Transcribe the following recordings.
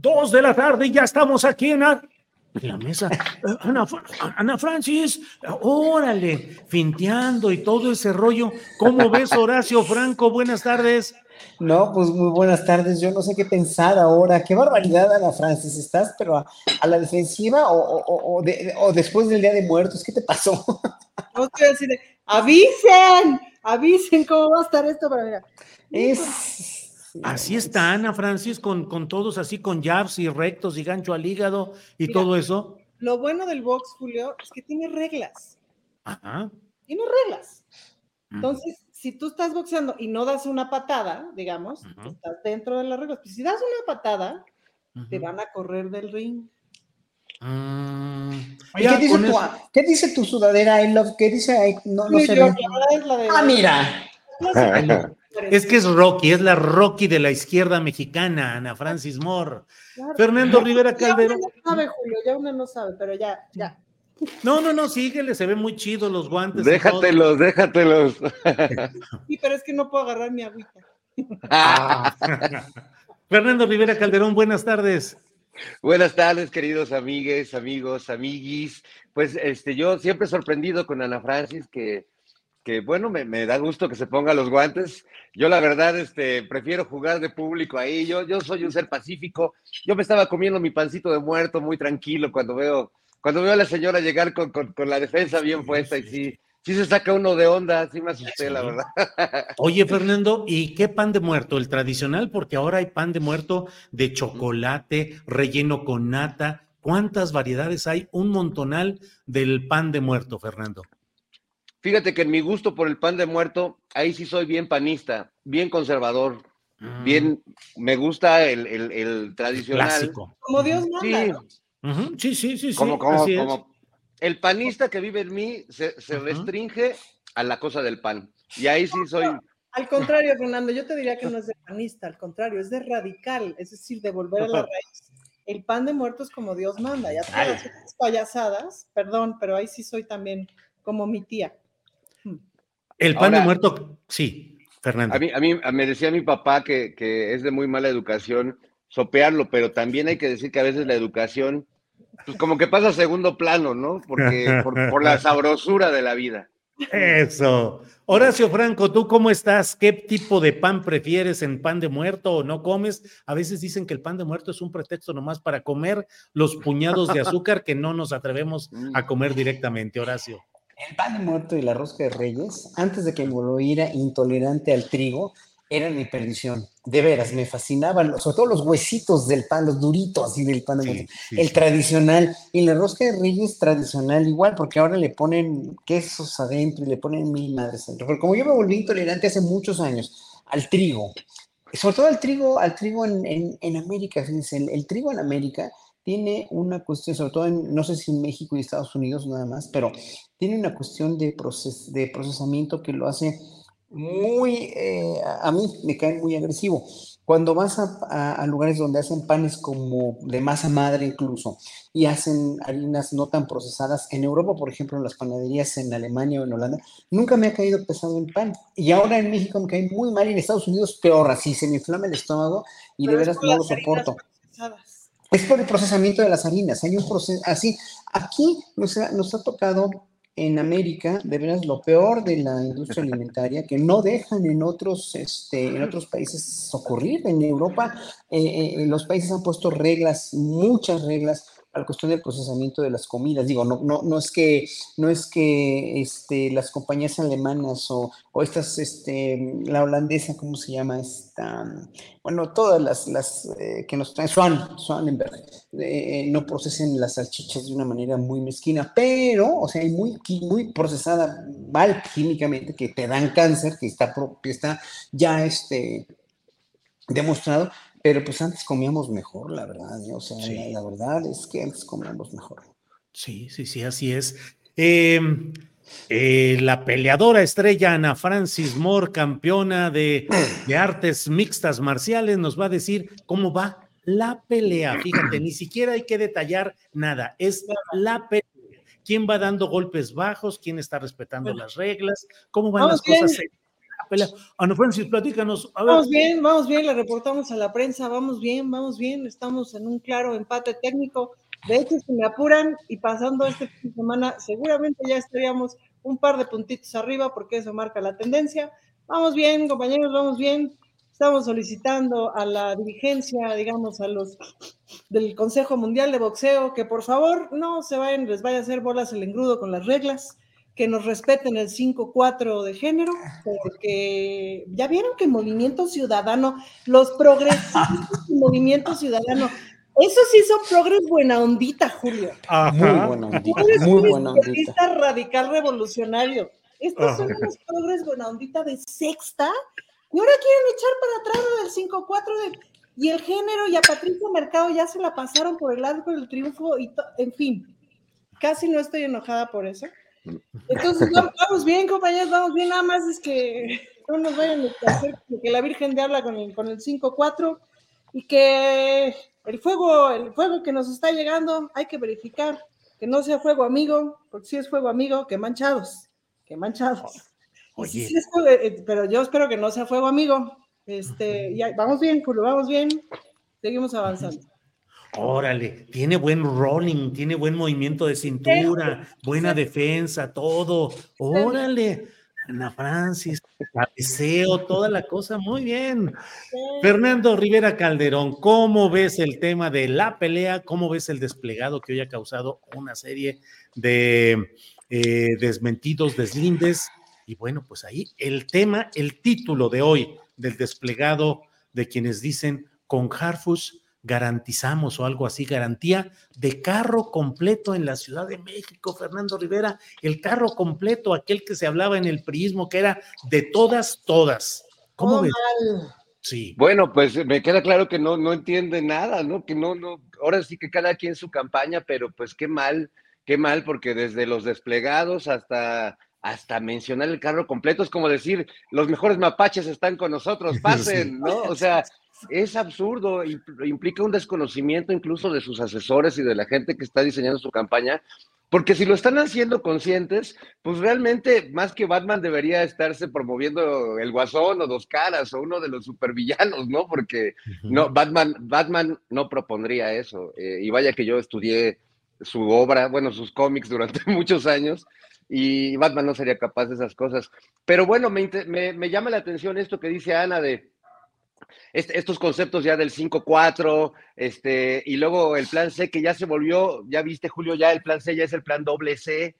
Dos de la tarde y ya estamos aquí en la, en la mesa. Eh, Ana, Ana Francis, órale, finteando y todo ese rollo. ¿Cómo ves, Horacio Franco? Buenas tardes. No, pues muy buenas tardes. Yo no sé qué pensar ahora. Qué barbaridad, Ana Francis. ¿Estás pero a, a la defensiva o, o, o, de- o después del Día de Muertos? ¿Qué te pasó? No te voy a decir, de, avisen, avisen cómo va a estar esto para mira. Es... Así está Ana Francis, con, con todos así, con jabs y rectos y gancho al hígado y Mira. todo eso. Lo bueno del box, Julio, es que tiene reglas. Ajá. Tiene reglas. Entonces, si tú estás boxeando y no das una patada, digamos, estás dentro de las reglas. Pues si das una patada, te van a correr del ring. Mm, ya ¿qué, dice tu, eso- ¿Qué dice tu sudadera? I love? ¿Qué dice? I- no, no sé. yo, bien. la verdad es la de. Ah, mira. Es que es Rocky, es la Rocky de la izquierda mexicana, Ana Francis Moore. Claro. Fernando Rivera Ya Calderón. uno no sabe, Julio, ya uno no sabe, pero ya, ya. No, no, no, síguele, se ven muy chidos los guantes. Déjatelos, déjatelos. Sí, pero es que no puedo agarrar mi agüita. Fernando Rivera Calderón, buenas tardes. Buenas tardes, queridos amigues, amigos, amiguis. Pues este, yo siempre sorprendido con Ana Francis, que, que bueno, me, me da gusto que se ponga los guantes. Yo la verdad, este, prefiero jugar de público ahí. Yo, yo soy un ser pacífico. Yo me estaba comiendo mi pancito de muerto muy tranquilo cuando veo, cuando veo a la señora llegar con, con- con la defensa bien puesta y sí, sí se saca uno de onda, sí me asusté, la verdad. Oye, Fernando, ¿y qué pan de muerto? ¿El tradicional? Porque ahora hay pan de muerto de chocolate, relleno con nata. ¿Cuántas variedades hay? Un montonal del pan de muerto, Fernando. Fíjate que en mi gusto por el pan de muerto, ahí sí soy bien panista, bien conservador, bien, me gusta el, el- el tradicional. Clásico. Como Dios manda, Sí, Sí, sí, sí, sí. como, como, el panista que vive en mí se, restringe a la cosa del pan. Y ahí sí soy, Al contrario, Fernando, yo te diría que no es de panista, al contrario, es de radical, es decir, de volver a la raíz. El pan de muertos como Dios manda, ya Ay. todas esas payasadas, perdón, pero ahí sí soy también como mi tía. El pan de muerto, sí, Fernando. a mí, a mí me decía mi papá que, que es de muy mala educación sopearlo, pero también hay que decir que a veces la educación, pues como que pasa a segundo plano, ¿no? Porque por, por la sabrosura de la vida. Eso. Horacio Franco, ¿tú cómo estás? ¿Qué tipo de pan prefieres en pan de muerto o no comes? A veces dicen que el pan de muerto es un pretexto nomás para comer los puñados de azúcar que no nos atrevemos a comer directamente, Horacio. El pan de muerto y la rosca de reyes, antes de que me volviera intolerante al trigo, eran mi perdición. De veras, me fascinaban, sobre todo los huesitos del pan, los duritos así del pan de muerto. el tradicional. Y la rosca de reyes tradicional igual, porque ahora le ponen quesos adentro y le ponen mil madres adentro. Pero como yo me volví intolerante hace muchos años al trigo, sobre todo al trigo, al trigo en, en- en América, fíjense, el, el trigo en América tiene una cuestión, sobre todo en, no sé si en México y Estados Unidos nada más, pero tiene una cuestión de, proces- de procesamiento que lo hace muy, eh, a mí me cae muy agresivo. Cuando vas a, a- a lugares donde hacen panes como de masa madre incluso y hacen harinas no tan procesadas, en Europa, por ejemplo, en las panaderías en Alemania o en Holanda, nunca me ha caído pesado el pan. Y ahora en México me cae muy mal y en Estados Unidos peor, así se me inflama el estómago y de Pero veras no lo soporto. procesadas. Es por el procesamiento de las harinas. Hay un proceso así. Aquí nos ha, nos tocado en América, de veras, lo peor de la industria alimentaria, que no dejan en otros, este, en otros países ocurrir. En Europa, eh, eh, los países han puesto reglas, muchas reglas, a la cuestión del procesamiento de las comidas. Digo, no, no, no es que, no es que este, las compañías alemanas o, o estas, este, la holandesa, ¿cómo se llama? Esta, bueno, todas las, las eh, que nos traen, Swan, Swanenberg, eh, no procesen las salchichas de una manera muy mezquina, pero, o sea, muy, muy procesada mal químicamente, que te dan cáncer, que está, que está ya este, demostrado, pero pues antes comíamos mejor, la verdad, ¿eh? o sea, la, la, verdad es que antes comíamos mejor. Sí, sí, sí, así es. Eh, eh, la peleadora estrella Ana Francis Moore, campeona de, de, artes mixtas marciales, nos va a decir cómo va la pelea. Fíjate, ni siquiera hay que detallar nada, es la pelea. ¿Quién va dando golpes bajos? ¿Quién está respetando las reglas? ¿Cómo van las cosas? Pelea. Ana Francis, platícanos. Vamos bien, vamos bien, le reportamos a la prensa, vamos bien, vamos bien, estamos en un claro empate técnico. De hecho, si me apuran y pasando este fin de semana, seguramente ya estaríamos un par de puntitos arriba porque eso marca la tendencia. Vamos bien, compañeros, vamos bien. Estamos solicitando a la dirigencia, digamos, a los del Consejo Mundial de Boxeo, que por favor no se vayan, les vaya a hacer bolas el engrudo con las reglas que nos respeten el 5-4 de género, porque ya vieron que Movimiento Ciudadano, los progresistas y Movimiento Ciudadano, eso sí son progres buena ondita, Julio. Ajá. Muy buena ondita, muy buena ondita. radical revolucionario. Estos son los progres buena ondita de sexta, y ahora quieren echar para atrás del 5-4 de, y el género, y a Patricia Mercado ya se la pasaron por el arco del triunfo, y en fin, casi no estoy enojada por eso. Entonces, vamos bien, compañeros, vamos bien, nada más es que no nos vayan a hacer que la Virgen de habla con el, con el 5-4 y que el fuego, el fuego que nos está llegando, hay que verificar que no sea fuego amigo, porque si es fuego amigo, que manchados, que manchados. Oye. Sí es, eh, pero yo espero que no sea fuego amigo. Este, ya, vamos bien, Julio, vamos bien, seguimos avanzando. Órale, tiene buen rolling, tiene buen movimiento de cintura, buena defensa, todo. Órale, Ana Francis, cabeceo, toda la cosa, muy bien. Fernando Rivera Calderón, ¿cómo ves el tema de la pelea? ¿Cómo ves el desplegado que hoy ha causado una serie de eh, desmentidos, deslindes? Y bueno, pues ahí el tema, el título de hoy del desplegado de quienes dicen con Harfus garantizamos o algo así, garantía de carro completo en la Ciudad de México, Fernando Rivera, el carro completo, aquel que se hablaba en el prismo, que era de todas, todas. ¿Cómo oh, ves? Sí. Bueno, pues me queda claro que no, no entiende nada, ¿no? Que no, no, ahora sí que cada quien su campaña, pero pues qué mal, qué mal, porque desde los desplegados hasta hasta mencionar el carro completo es como decir, los mejores mapaches están con nosotros, pasen, ¿no? O sea, es absurdo, implica un desconocimiento incluso de sus asesores y de la gente que está diseñando su campaña, porque si lo están haciendo conscientes, pues realmente más que Batman debería estarse promoviendo el Guasón o Dos Caras o uno de los supervillanos, ¿no? Porque no, Batman, Batman no propondría eso. Eh, y vaya que yo estudié su obra, bueno, sus cómics durante muchos años, y Batman no sería capaz de esas cosas. Pero bueno, me, me, me llama la atención esto que dice Ana de estos conceptos ya del 5-4, este, y luego el plan C que ya se volvió, ya viste Julio, ya el plan C ya es el plan doble C,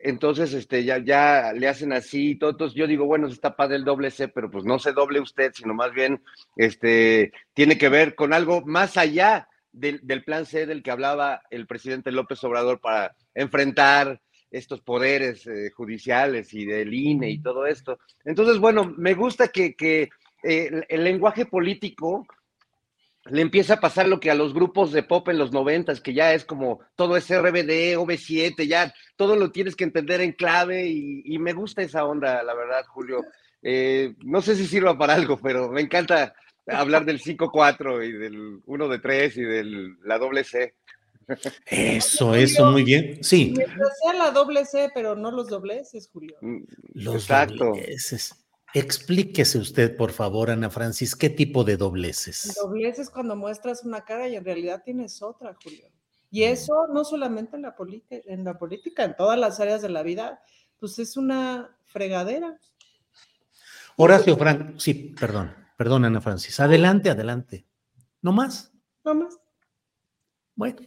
entonces este, ya, ya le hacen así, todo, entonces yo digo, bueno, se está padre el doble C, pero pues no se doble usted, sino más bien este, tiene que ver con algo más allá del, del plan C del que hablaba el presidente López Obrador para enfrentar estos poderes eh, judiciales y del INE y todo esto. Entonces, bueno, me gusta que, que eh, el, lenguaje político le empieza a pasar lo que a los grupos de pop en los noventas, que ya es como todo es RBD, OV7, ya todo lo tienes que entender en clave y, me gusta esa onda, la verdad, Julio. Eh, no sé si sirva para algo, pero me encanta hablar del 5-4 y del 1 de 3 y de la doble C. Eso, eso, muy bien. Sí. Mientras sea la doble C, pero no los dobleces, Julio. Mm, los Exacto. Dobleces. Explíquese usted, por favor, Ana Francis, ¿qué tipo de dobleces? Dobleces cuando muestras una cara y en realidad tienes otra, Julio. Y eso no solamente en la, en la política, en todas las áreas de la vida, pues es una fregadera. Horacio Frank, sí, perdón, perdón, Ana Francis. Adelante, adelante. ¿No más? No más. Bueno.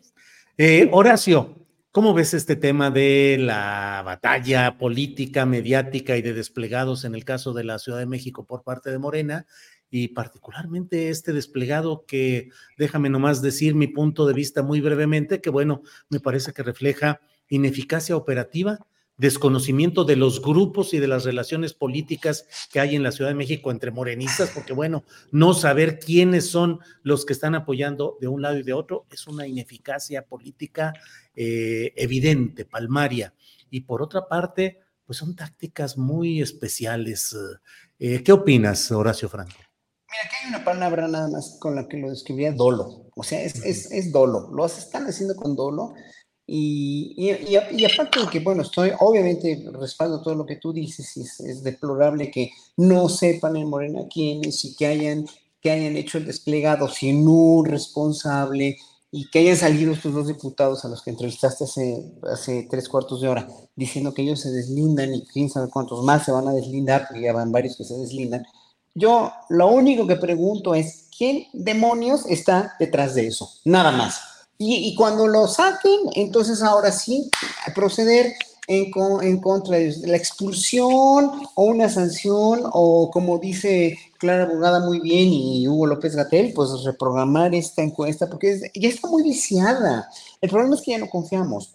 Eh, Horacio, ¿cómo ves este tema de la batalla política, mediática y de desplegados en el caso de la Ciudad de México por parte de Morena? Y particularmente este desplegado que, déjame nomás decir mi punto de vista muy brevemente, que bueno, me parece que refleja ineficacia operativa desconocimiento de los grupos y de las relaciones políticas que hay en la Ciudad de México entre morenistas, porque bueno, no saber quiénes son los que están apoyando de un lado y de otro es una ineficacia política eh, evidente, palmaria. Y por otra parte, pues son tácticas muy especiales. Eh, ¿Qué opinas, Horacio Franco? Mira, aquí hay una palabra nada más con la que lo describiría, dolo. O sea, es, es, es dolo. Lo están haciendo con dolo y, y, aparte de que, bueno, estoy, obviamente, respaldo todo lo que tú dices, y es, deplorable que no sepan en Morena quiénes y que hayan, que hayan hecho el desplegado sin un responsable y que hayan salido estos dos diputados a los que entrevistaste hace, tres cuartos de hora diciendo que ellos se deslindan y quién sabe cuántos más se van a deslindar, porque ya van varios que se deslindan. Yo lo único que pregunto es, ¿quién demonios está detrás de eso? Nada más. Y, cuando lo saquen, entonces ahora sí, proceder en, en, contra de la expulsión o una sanción o como dice Clara Bogada muy bien y Hugo López Gatel, pues reprogramar esta encuesta porque ya está muy viciada. El problema es que ya no confiamos.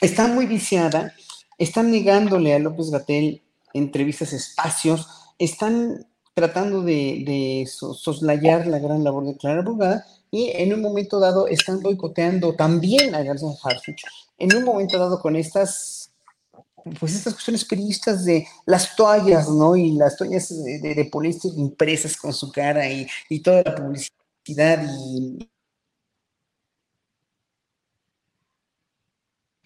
Está muy viciada, están negándole a López Gatel entrevistas, espacios, están tratando de, soslayar la gran labor de Clara Bogada y en un momento dado están boicoteando también a García Harfuch, en un momento dado con estas, pues estas cuestiones periodistas de las toallas, ¿no? Y las toallas de, de, impresas con su cara y, y toda la publicidad y...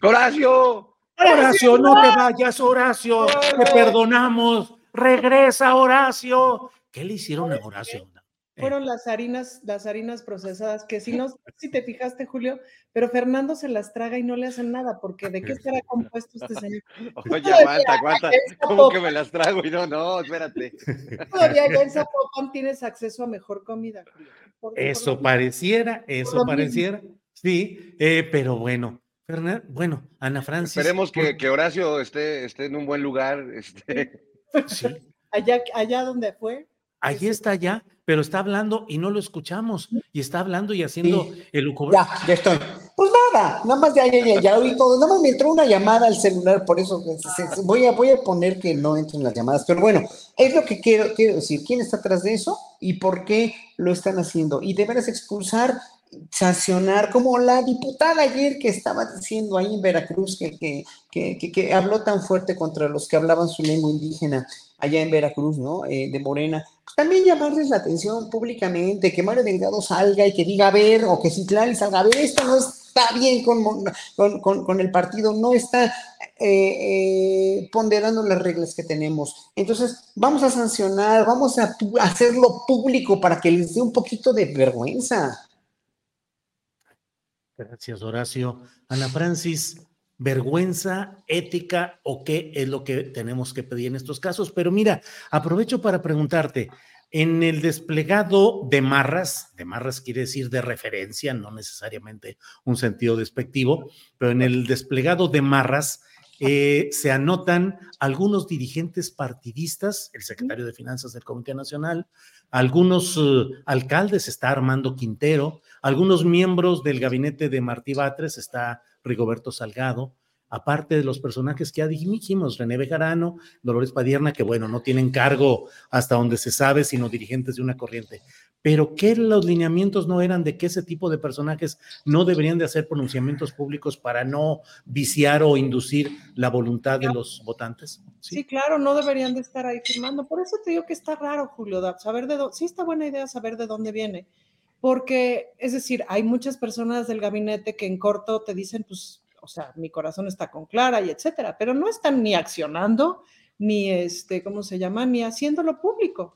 Horacio. Horacio, no te vayas, Horacio, te perdonamos. Regresa, Horacio. ¿Qué le hicieron a Horacio? Fueron las harinas, las harinas procesadas, que si no, si te fijaste, Julio, pero Fernando se las traga y no le hacen nada, porque ¿de qué estará compuesto este señor? Oye, aguanta, aguanta, ¿cómo que me las trago? Y no, no, espérate. Todavía ya en Zapopan tienes acceso a mejor comida, Julio. eso pareciera, eso pareciera, sí, eh, pero bueno. Fernando, bueno, Ana Francis. Esperemos que, que, Horacio esté, esté en un buen lugar. Este. Sí. Allá, allá donde fue. Allí está ya, pero está hablando y no lo escuchamos. Y está hablando y haciendo el Ya, ya estoy. Pues nada, nada más ya, ya, ya, ya oí todo. Nada más me entró una llamada al celular, por eso voy, a, voy a poner que no entren las llamadas. Pero bueno, es lo que quiero, quiero decir. ¿Quién está atrás de eso y por qué lo están haciendo? Y deberás expulsar sancionar, como la diputada ayer que estaba diciendo ahí en Veracruz, que, que, que, que, habló tan fuerte contra los que hablaban su lengua indígena allá en Veracruz, ¿no? Eh, de Morena. También llamarles la atención públicamente, que Mario Delgado salga y que diga, a ver, o que Citlali salga, a ver, esto no está bien con, con, con, el partido, no está eh, eh, ponderando las reglas que tenemos. Entonces, vamos a sancionar, vamos a hacerlo público para que les dé un poquito de vergüenza. Gracias, Horacio. Ana Francis, vergüenza, ética o qué es lo que tenemos que pedir en estos casos. Pero mira, aprovecho para preguntarte, en el desplegado de marras, de marras quiere decir de referencia, no necesariamente un sentido despectivo, pero en el desplegado de marras eh, se anotan algunos dirigentes partidistas, el secretario de Finanzas del Comité Nacional, algunos uh, alcaldes, está Armando Quintero, algunos miembros del gabinete de Martí Batres, está Rigoberto Salgado, aparte de los personajes que ya dijimos, René Bejarano, Dolores Padierna, que bueno, no tienen cargo hasta donde se sabe, sino dirigentes de una corriente. Pero que los lineamientos no eran de que ese tipo de personajes no deberían de hacer pronunciamientos públicos para no viciar o inducir la voluntad de los votantes. ¿Sí? claro, no deberían de estar ahí firmando. Por eso te digo que está raro, Julio, saber de dónde, sí está buena idea saber de dónde viene. Porque, es decir, hay muchas personas del gabinete que en corto te dicen, pues o sea, mi corazón está con Clara y etcétera, pero no están ni accionando, ni este, ¿cómo se llama? Ni haciéndolo público.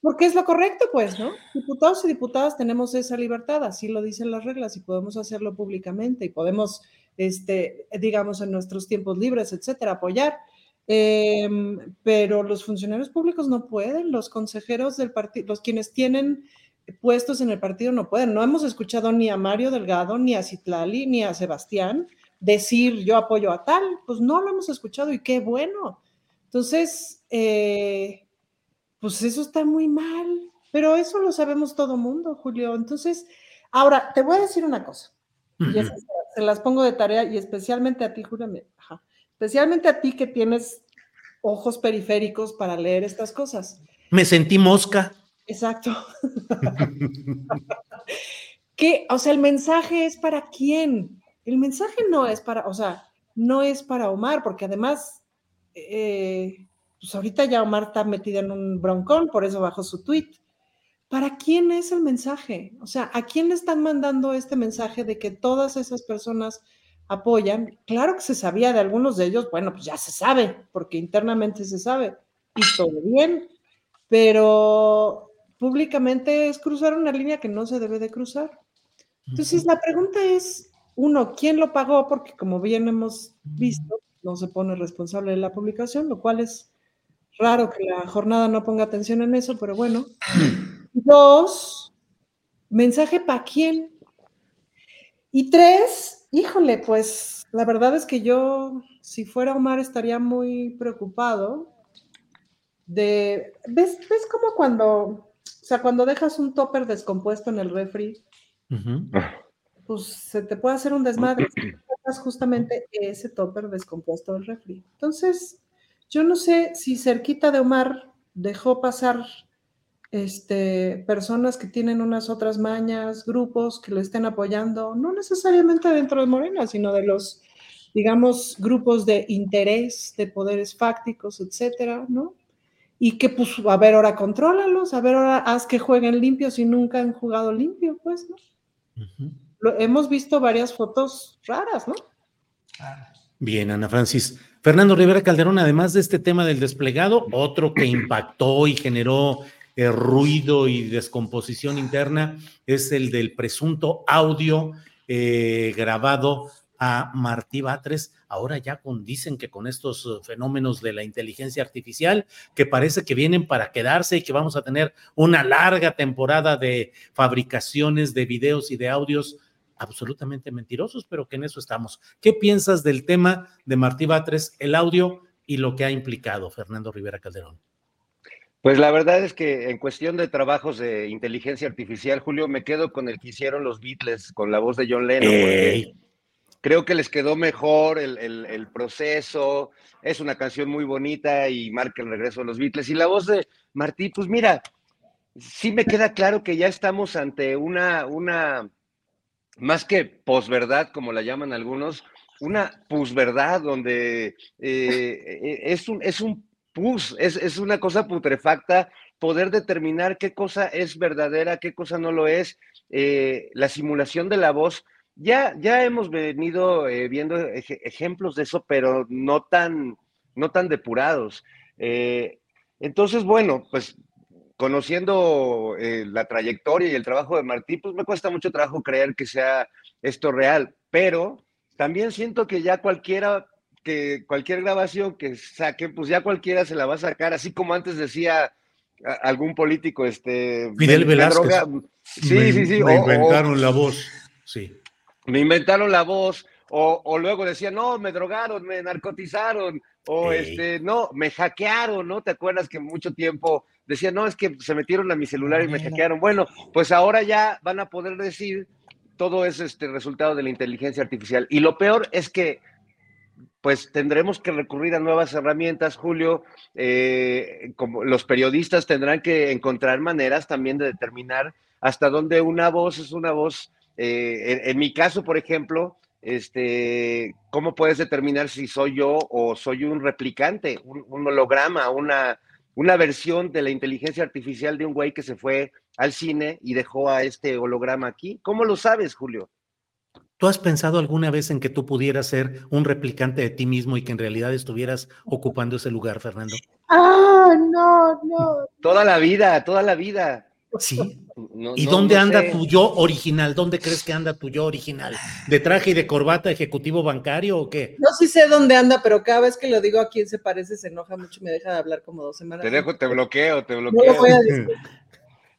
Porque es lo correcto, pues, ¿no? Diputados y diputadas tenemos esa libertad, así lo dicen las reglas y podemos hacerlo públicamente y podemos, este, digamos, en nuestros tiempos libres, etcétera, apoyar. Em, pero los funcionarios públicos no pueden, los consejeros del partido, los quienes tienen puestos en el partido no pueden. No hemos escuchado ni a Mario Delgado, ni a Citlali, ni a Sebastián decir yo apoyo a tal, pues no lo hemos escuchado y qué bueno. Entonces, eh, pues eso está muy mal, pero eso lo sabemos todo mundo, Julio. Entonces, ahora te voy a decir una cosa, y se las pongo de tarea y especialmente a ti, Julio, especialmente a ti que tienes ojos periféricos para leer estas cosas. Me sentí mosca. Exacto. ¿Qué? O sea, el mensaje es para quién? El mensaje no es para, o sea, no es para Omar, porque además, eh, pues ahorita ya Omar está metida en un broncón, por eso bajó su tweet. ¿Para quién es el mensaje? O sea, ¿a quién le están mandando este mensaje de que todas esas personas apoyan? Claro que se sabía de algunos de ellos, bueno, pues ya se sabe, porque internamente se sabe, y todo bien, pero públicamente es cruzar una línea que no se debe de cruzar. Entonces, la pregunta es, uno, ¿quién lo pagó? Porque como bien hemos visto, no se pone responsable de la publicación, lo cual es raro que la jornada no ponga atención en eso, pero bueno. Dos, mensaje para quién. Y tres, híjole, pues la verdad es que yo, si fuera Omar, estaría muy preocupado de, ¿ves, ves como cuando, o sea, cuando dejas un topper descompuesto en el refri? pues se te puede hacer un desmadre. justamente ese topper descompuesto del refri. Entonces, yo no sé si cerquita de Omar dejó pasar este, personas que tienen unas otras mañas, grupos que lo estén apoyando, no necesariamente dentro de Morena, sino de los, digamos, grupos de interés, de poderes fácticos, etcétera, ¿no? Y que, pues, a ver, ahora contrólalos, a ver, ahora haz que jueguen limpio si nunca han jugado limpio, pues, ¿no? hemos visto varias fotos raras, ¿no? Bien, Ana Francis. Fernando Rivera Calderón, además de este tema del desplegado, otro que impactó y generó eh, ruido y descomposición interna es el del presunto audio eh, grabado a Martí Batres, ahora ya con, dicen que con estos uh, fenómenos de la inteligencia artificial, que parece que vienen para quedarse y que vamos a tener una larga temporada de fabricaciones de videos y de audios absolutamente mentirosos, pero que en eso estamos. ¿Qué piensas del tema de Martí Batres, el audio y lo que ha implicado Fernando Rivera Calderón? Pues la verdad es que en cuestión de trabajos de inteligencia artificial, Julio, me quedo con el que hicieron los Beatles con la voz de John Lennon creo que les quedó mejor el, proceso, es una canción muy bonita y marca el regreso de los Beatles. Y la voz de Martí, pues mira, sí me queda claro que ya estamos ante una, una más que posverdad, como la llaman algunos, una pusverdad, donde eh, eh, es, un, es un pus, es, una cosa putrefacta poder determinar qué cosa es verdadera, qué cosa no lo es. Eh, la simulación de la voz ya, ya hemos venido eh, viendo ejemplos de eso, pero no tan, no tan depurados. Eh, entonces, bueno, pues conociendo eh, la trayectoria y el trabajo de Martí, pues me cuesta mucho trabajo creer que sea esto real, pero también siento que ya cualquiera, que cualquier grabación que saquen, pues ya cualquiera se la va a sacar, así como antes decía algún político, este... Fidel Velázquez. Sí, sí, sí. Me inventaron la voz, sí me inventaron la voz, o, luego decía, no, me drogaron, me narcotizaron, o este, no, me hackearon, ¿no? ¿Te acuerdas que mucho tiempo decía, no, es que se metieron a mi celular y me hackearon? Bueno, pues ahora ya van a poder decir todo es este resultado de la inteligencia artificial. Y lo peor es que pues tendremos que recurrir a nuevas herramientas, Julio. Eh, como los periodistas tendrán que encontrar maneras también de determinar hasta dónde una voz es una voz eh, en, mi caso, por ejemplo, este, ¿cómo puedes determinar si soy yo o soy un replicante, un, holograma, una, una versión de la inteligencia artificial de un güey que se fue al cine y dejó a este holograma aquí? ¿Cómo lo sabes, Julio? ¿Tú has pensado alguna vez en que tú pudieras ser un replicante de ti mismo y que en realidad estuvieras ocupando ese lugar, Fernando? Ah, no, no. Toda la vida, toda la vida. Sí. No- ¿Y no- dónde no anda sé. tu yo original? ¿Dónde crees que anda tu yo original? ¿De traje y de corbata ejecutivo bancario o qué? No sí sé dónde anda, pero cada vez que lo digo a quién se parece se enoja mucho y me deja de hablar como dos semanas. Te dejo, te bloqueo, te No lo bloqueo. voy a decir.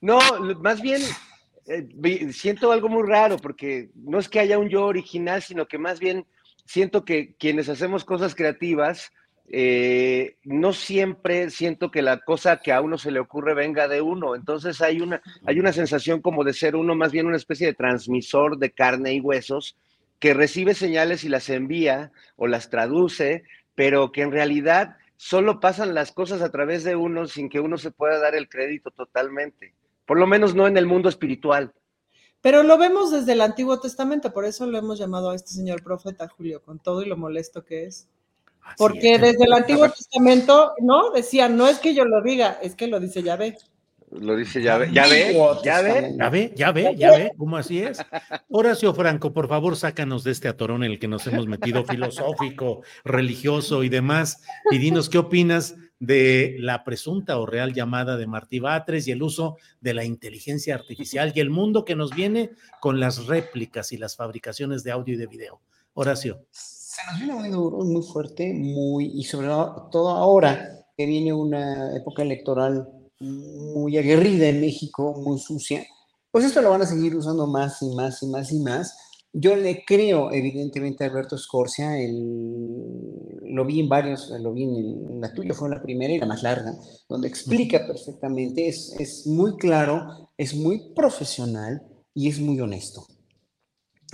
No, lo- más bien eh, siento algo muy raro porque no es que haya un yo original, sino que más bien siento que quienes hacemos cosas creativas, eh, no siempre siento que la cosa que a uno se le ocurre venga de uno. Entonces hay una, hay una sensación como de ser uno más bien una especie de transmisor de carne y huesos que recibe señales y las envía o las traduce, pero que en realidad solo pasan las cosas a través de uno sin que uno se pueda dar el crédito totalmente. Por lo menos no en el mundo espiritual. Pero lo vemos desde el Antiguo Testamento, por eso lo hemos llamado a este señor profeta Julio, con todo y lo molesto que es. Así Porque es. desde el Antiguo Testamento, ¿no? Decían, no es que yo lo diga, es que lo dice Yahvé. Lo dice, ya ve, ya ve, ya ve. Ya ve, ya ve, ya ve, ¿cómo así es? Horacio Franco, por favor, sácanos de este atorón en el que nos hemos metido filosófico, religioso y demás, y dinos qué opinas de la presunta o real llamada de Martí Batres y el uso de la inteligencia artificial y el mundo que nos viene con las réplicas y las fabricaciones de audio y de video. Horacio. Se nos viene muy duro, muy fuerte, muy, y sobre todo ahora que viene una época electoral muy aguerrida en México, muy sucia, pues esto lo van a seguir usando más y más y más y más. Yo le creo, evidentemente, a Alberto Scorsia, lo vi en varios, lo vi en, el- la tuya, fue la primera y la más larga, donde explica perfectamente, es muy claro, es muy profesional y es muy honesto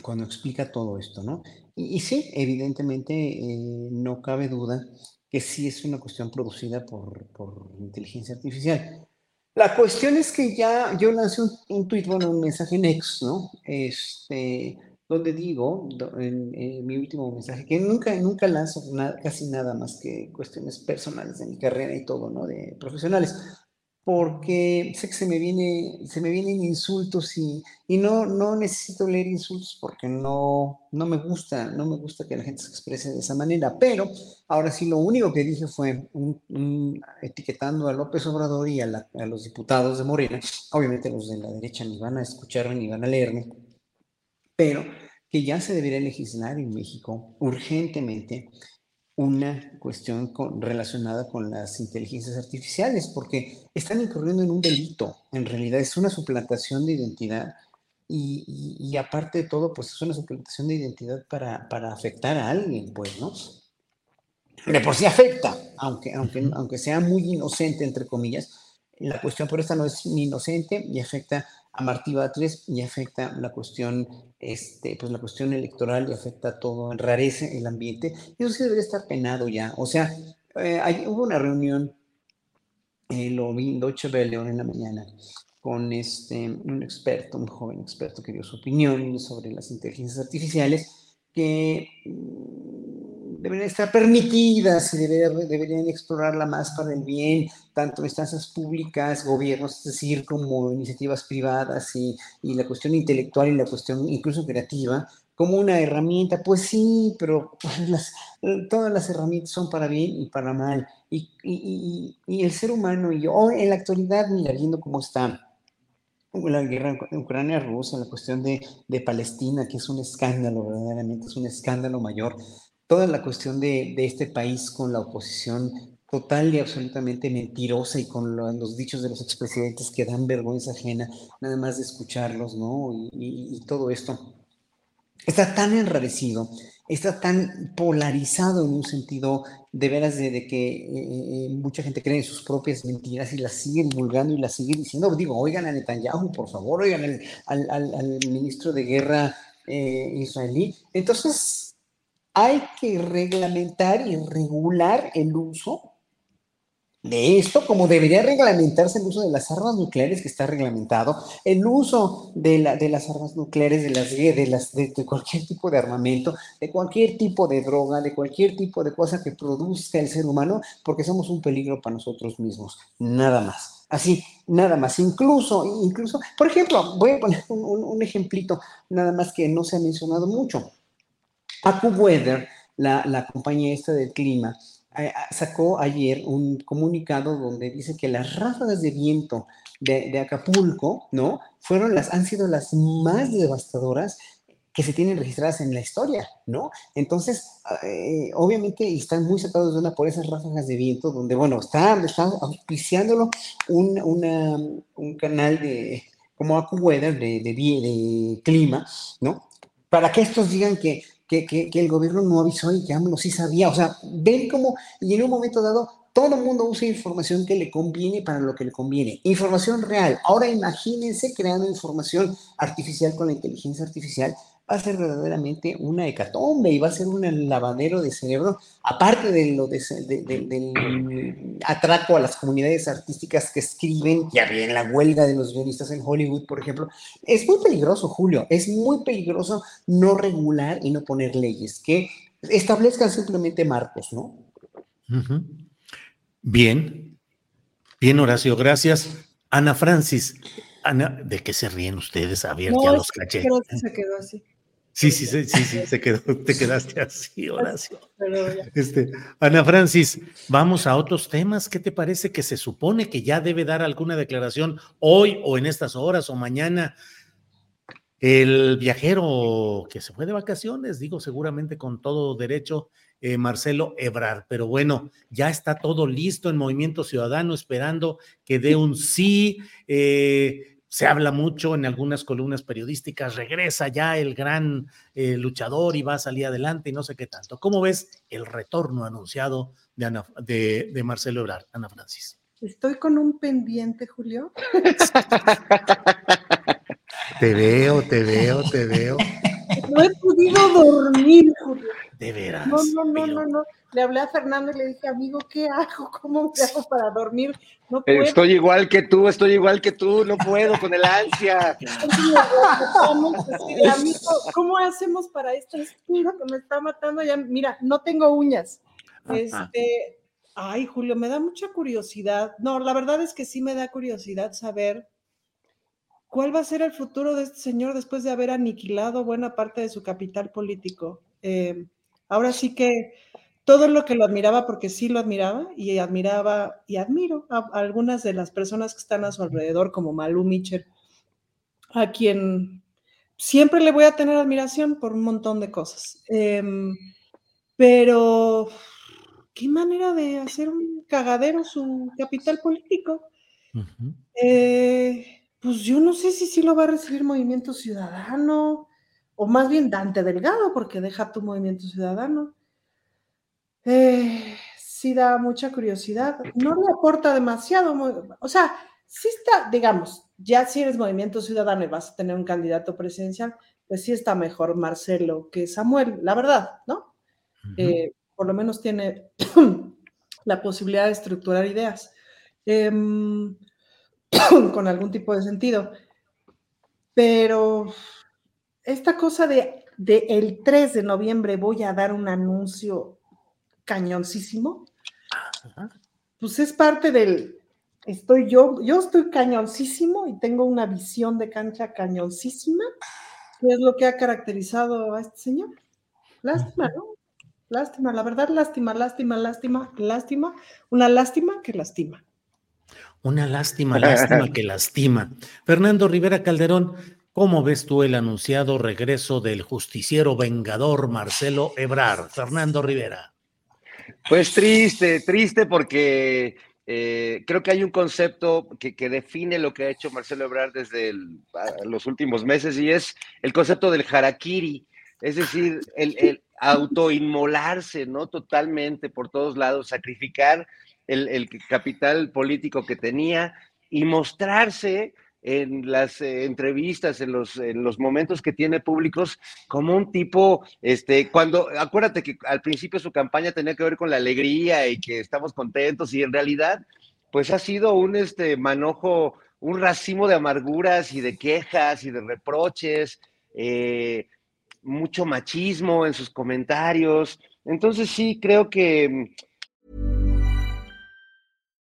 cuando explica todo esto, ¿no? Y, y sí, evidentemente, eh, no cabe duda que sí es una cuestión producida por, por inteligencia artificial. La cuestión es que ya yo lancé un, un tweet, bueno, un mensaje en X, ¿no? Este, donde digo, en, en mi último mensaje, que nunca, nunca lanzo nada, casi nada más que cuestiones personales de mi carrera y todo, ¿no? De profesionales, porque sé que se me viene, se me vienen insultos y, y no, no necesito leer insultos porque no, no me gusta, no me gusta que la gente se exprese de esa manera, pero ahora sí lo único que dije fue un- un- etiquetando a López Obrador y a, la- a los diputados de Morena, obviamente los de la derecha ni van a escucharme ni van a leerme, pero que ya se debería legislar en México urgentemente una cuestión con- relacionada con las inteligencias artificiales, porque están incurriendo en un delito. En realidad es una suplantación de identidad y, y- y aparte de todo, pues es una suplantación de identidad para, para afectar a alguien, pues, ¿no? De por sí afecta, aunque, aunque, aunque sea muy inocente, entre comillas, la cuestión por esta no es ni inocente y afecta a Martí Batres y afecta la cuestión, este, pues la cuestión electoral y afecta todo, enrarece el ambiente. Eso sí debería estar penado ya. O sea, eh, hay- hubo una reunión, eh, lo vi en Deutsche Welle en la mañana, con este, un experto, un joven experto que dio su opinión sobre las inteligencias artificiales que deberían estar permitidas y debería- deberían explorarla más para el bien, tanto instancias públicas, gobiernos, es decir, como iniciativas privadas y, y la cuestión intelectual y la cuestión incluso creativa, como una herramienta. Pues sí, pero todas las herramientas son para bien y para mal. Y, el ser humano, y yo en la actualidad, mira, cómo está la guerra Ucrania-Rusia, la cuestión de, de Palestina, que es un escándalo, verdaderamente es un escándalo mayor. Toda la cuestión de, este país con la oposición total y absolutamente mentirosa y con lo- los dichos de los expresidentes que dan vergüenza ajena, nada más de escucharlos, ¿no? Y, todo esto está tan enrarecido, está tan polarizado en un sentido de veras de, que eh, eh, mucha gente cree en sus propias mentiras y las sigue divulgando y las sigue diciendo. Digo, oigan a Netanyahu, por favor, oigan al ministro de guerra eh, israelí. Entonces, hay que reglamentar y regular el uso de esto, como debería reglamentarse el uso de las armas nucleares, que está reglamentado, el uso de, la, de las armas nucleares, de, las, de, las, cualquier tipo de armamento, de cualquier tipo de droga, de cualquier tipo de cosa que produzca el ser humano, porque somos un peligro para nosotros mismos, nada más. Así, nada más. Incluso, incluso, por ejemplo, voy a poner un, ejemplito, nada más que no se ha mencionado mucho. AccuWeather, la, la compañía esta del clima, eh, sacó ayer un comunicado donde dice que las ráfagas de viento de, Acapulco, ¿no? Fueron las, han sido las más devastadoras que se tienen registradas en la historia, ¿no? Entonces, eh, obviamente están muy sacados de por esas ráfagas de viento, donde, bueno, está, está auspiciándolo un, un canal de, como AccuWeather, de, de, de, clima, ¿no? Para que estos digan que, que, el gobierno no avisó y que AMLO sí sabía, o sea, ven como, y en un momento dado, todo el mundo usa información que le conviene para lo que le conviene. Información real. Ahora imagínense creando información artificial con la inteligencia artificial. Va a ser verdaderamente una hecatombe y va a ser un lavadero de cerebro, aparte de lo del atraco a las comunidades artísticas que escriben, ya bien la huelga de los guionistas en Hollywood, por ejemplo. Es muy peligroso, Julio, es muy peligroso no regular y no poner leyes que establezcan simplemente marcos, ¿no? Bien, bien, Horacio, gracias. Ana Francis, Ana, ¿de qué se ríen ustedes? A ver, ya los caché. se quedó así. Sí, sí, sí, sí, sí, se quedó, te quedaste así, Horacio. Este, Ana Francis, vamos a otros temas. ¿Qué te parece que se supone que ya debe dar alguna declaración hoy o en estas horas o mañana? El viajero que se fue de vacaciones, digo seguramente con todo derecho, eh, Marcelo Ebrar. Pero bueno, ya está todo listo en Movimiento Ciudadano, esperando que dé un sí. Eh, se habla mucho en algunas columnas periodísticas, regresa ya el gran eh, luchador y va a salir adelante y no sé qué tanto. ¿Cómo ves el retorno anunciado de, de, Marcelo Ebrard, Ana Francis? Estoy con un pendiente, Julio. te veo, te veo, te veo. No he podido dormir, Julio. De veras. No, no, no, no, no. Le hablé a Fernando y le dije, amigo, ¿qué hago? ¿Cómo me hago para dormir? No puedo. Estoy igual que tú, estoy igual que tú, no puedo con el ansia. amigo, ¿cómo hacemos para este espíritu que me está matando? Ya, mira, no tengo uñas. Este, ay, Julio, me da mucha curiosidad. No, la verdad es que sí me da curiosidad saber cuál va a ser el futuro de este señor después de haber aniquilado buena parte de su capital político. Eh, ahora sí que todo lo que lo admiraba, porque sí lo admiraba, y admiraba y admiro a, algunas de las personas que están a su alrededor, como Malu Mitchell, a quien siempre le voy a tener admiración por un montón de cosas. Em, pero, ¿qué manera de hacer un cagadero su capital político? Eh, pues yo no sé si sí lo va a recibir Movimiento Ciudadano, o más bien Dante Delgado, porque deja tu Movimiento Ciudadano. Eh, sí da mucha curiosidad. No le aporta demasiado. O sea, sí está, digamos, ya si eres movimiento ciudadano y vas a tener un candidato presidencial, pues sí está mejor Marcelo que Samuel, la verdad, ¿no? Eh, por lo menos tiene la posibilidad de estructurar ideas em, con algún tipo de sentido. Pero esta cosa de, de el 3 de noviembre voy a dar un anuncio cañoncísimo, pues es parte del, estoy yo, yo estoy cañoncísimo y tengo una visión de cancha cañoncísima, que es lo que ha caracterizado a este señor. Lástima, ¿no? Lástima, la verdad, lástima, lástima, lástima, lástima, una lástima que lastima. Una lástima, lástima que lastima. Fernando Rivera Calderón, ¿cómo ves tú el anunciado regreso del justiciero vengador Marcelo Ebrar? Fernando Rivera. Pues triste, triste porque eh, creo que hay un concepto que, define lo que ha hecho Marcelo Ebrard desde los últimos meses y es el concepto del harakiri, es decir, el, autoinmolarse, ¿no? Totalmente por todos lados, sacrificar el capital político que tenía y mostrarse en las eh, entrevistas, en los, en los momentos que tiene públicos, como un tipo, este, cuando, acuérdate que al principio su campaña tenía que ver con la alegría y que estamos contentos y en realidad, pues ha sido un este, manojo, un racimo de amarguras y de quejas y de reproches, eh, mucho machismo en sus comentarios. Entonces sí, creo que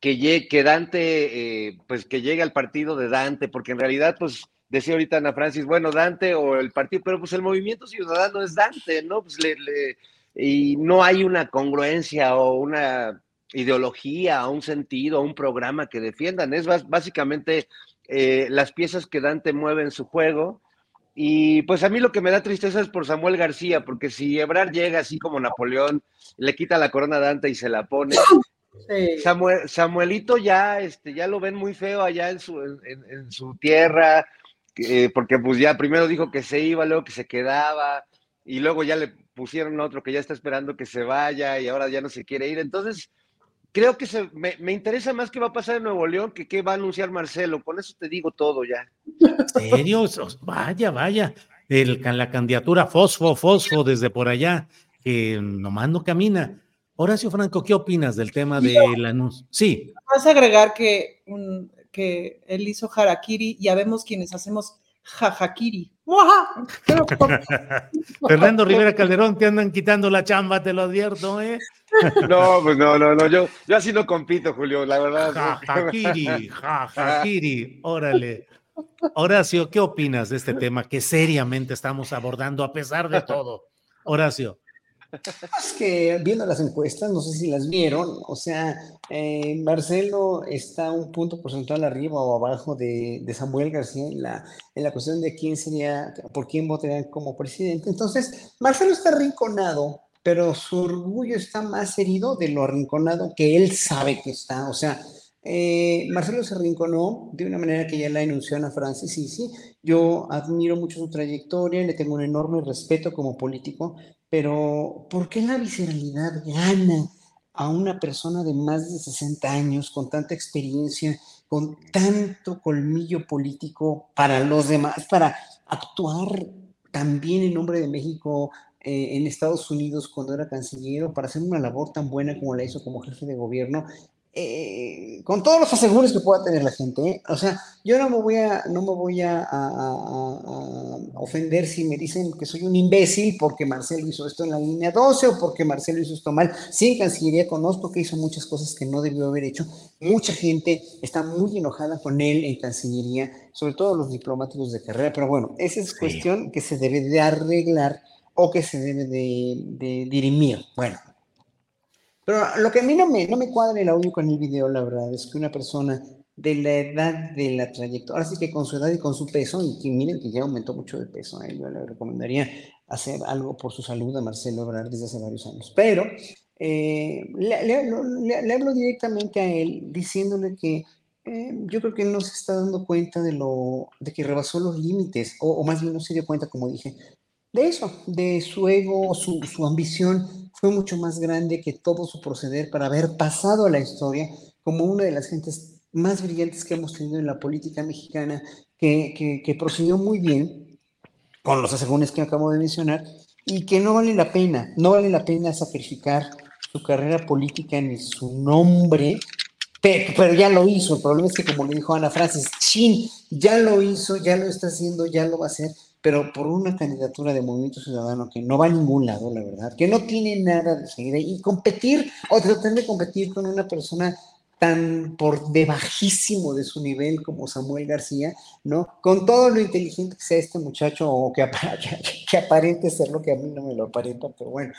que, Dante, eh, pues que llegue al partido de Dante, porque en realidad, pues decía ahorita Ana Francis, bueno, Dante o el partido, pero pues el movimiento ciudadano es Dante, ¿no? Pues le, le, y no hay una congruencia o una ideología, un sentido, un programa que defiendan. Es básicamente eh, las piezas que Dante mueve en su juego. Y pues a mí lo que me da tristeza es por Samuel García, porque si Ebrard llega así como Napoleón, le quita la corona a Dante y se la pone, Samuel, Samuelito ya, este, ya lo ven muy feo allá en su, en, en su tierra, eh, porque pues ya primero dijo que se iba, luego que se quedaba, y luego ya le pusieron otro que ya está esperando que se vaya y ahora ya no se quiere ir. Entonces, creo que se, me, me, interesa más qué va a pasar en Nuevo León que qué va a anunciar Marcelo. Con eso te digo todo ya. ¿En serio? Vaya, vaya. El, la candidatura Fosfo, Fosfo desde por allá, que nomás no camina. Horacio Franco, ¿qué opinas del tema del anuncio? Sí. Vas a agregar que, un, que él hizo harakiri, ya vemos quienes hacemos jajakiri. Fernando Rivera Calderón, te andan quitando la chamba, te lo advierto, ¿eh? No, pues no, no, no, yo, yo así no compito, Julio, la verdad. Jajakiri, jajakiri, órale. Horacio, ¿qué opinas de este tema que seriamente estamos abordando a pesar de todo? Horacio. Es que viendo las encuestas, no sé si las vieron, o sea, eh, Marcelo está un punto porcentual arriba o abajo de, de, Samuel García en la, en la cuestión de quién sería, por quién votarían como presidente. Entonces, Marcelo está arrinconado, pero su orgullo está más herido de lo arrinconado que él sabe que está. O sea, eh, Marcelo se arrinconó de una manera que ya la enunció Ana Francis, sí, sí, yo admiro mucho su trayectoria, le tengo un enorme respeto como político, pero ¿por qué la visceralidad gana a una persona de más de 60 años, con tanta experiencia, con tanto colmillo político para los demás, para actuar también en nombre de México eh, en Estados Unidos cuando era canciller, para hacer una labor tan buena como la hizo como jefe de gobierno? Eh, con todos los aseguros que pueda tener la gente, ¿eh? o sea, yo no me voy a, no me voy a, a, a, ofender si me dicen que soy un imbécil porque Marcelo hizo esto en la línea 12 o porque Marcelo hizo esto mal. Sí, en Cancillería conozco que hizo muchas cosas que no debió haber hecho. Mucha gente está muy enojada con él en Cancillería, sobre todo los diplomáticos de carrera, pero bueno, esa es cuestión que se debe de arreglar o que se debe de, de dirimir. Bueno, pero lo que a mí no me, no me cuadra el audio con el video, la verdad, es que una persona de la edad de la trayectoria, así que con su edad y con su peso, y que miren que ya aumentó mucho de peso, ¿eh? yo le recomendaría hacer algo por su salud a Marcelo Ebrard desde hace varios años. Pero eh, le, le, le, le, hablo directamente a él diciéndole que eh, yo creo que no se está dando cuenta de, lo, de que rebasó los límites, o, o más bien no se dio cuenta, como dije, de eso, de su ego, su, su, ambición fue mucho más grande que todo su proceder para haber pasado a la historia como una de las gentes más brillantes que hemos tenido en la política mexicana, que, que, que procedió muy bien con los asegúnes que acabo de mencionar y que no vale la pena, no vale la pena sacrificar su carrera política ni su nombre, pero, pero, ya lo hizo. El problema es que, como le dijo Ana Francis, chin, ya lo hizo, ya lo está haciendo, ya lo va a hacer pero por una candidatura de Movimiento Ciudadano que no va a ningún lado, la verdad, que no tiene nada de seguida, y competir o tratar de competir con una persona tan por debajísimo de su nivel como Samuel García, ¿no? Con todo lo inteligente que sea este muchacho o que, que, aparente ser lo que a mí no me lo aparenta, pero bueno,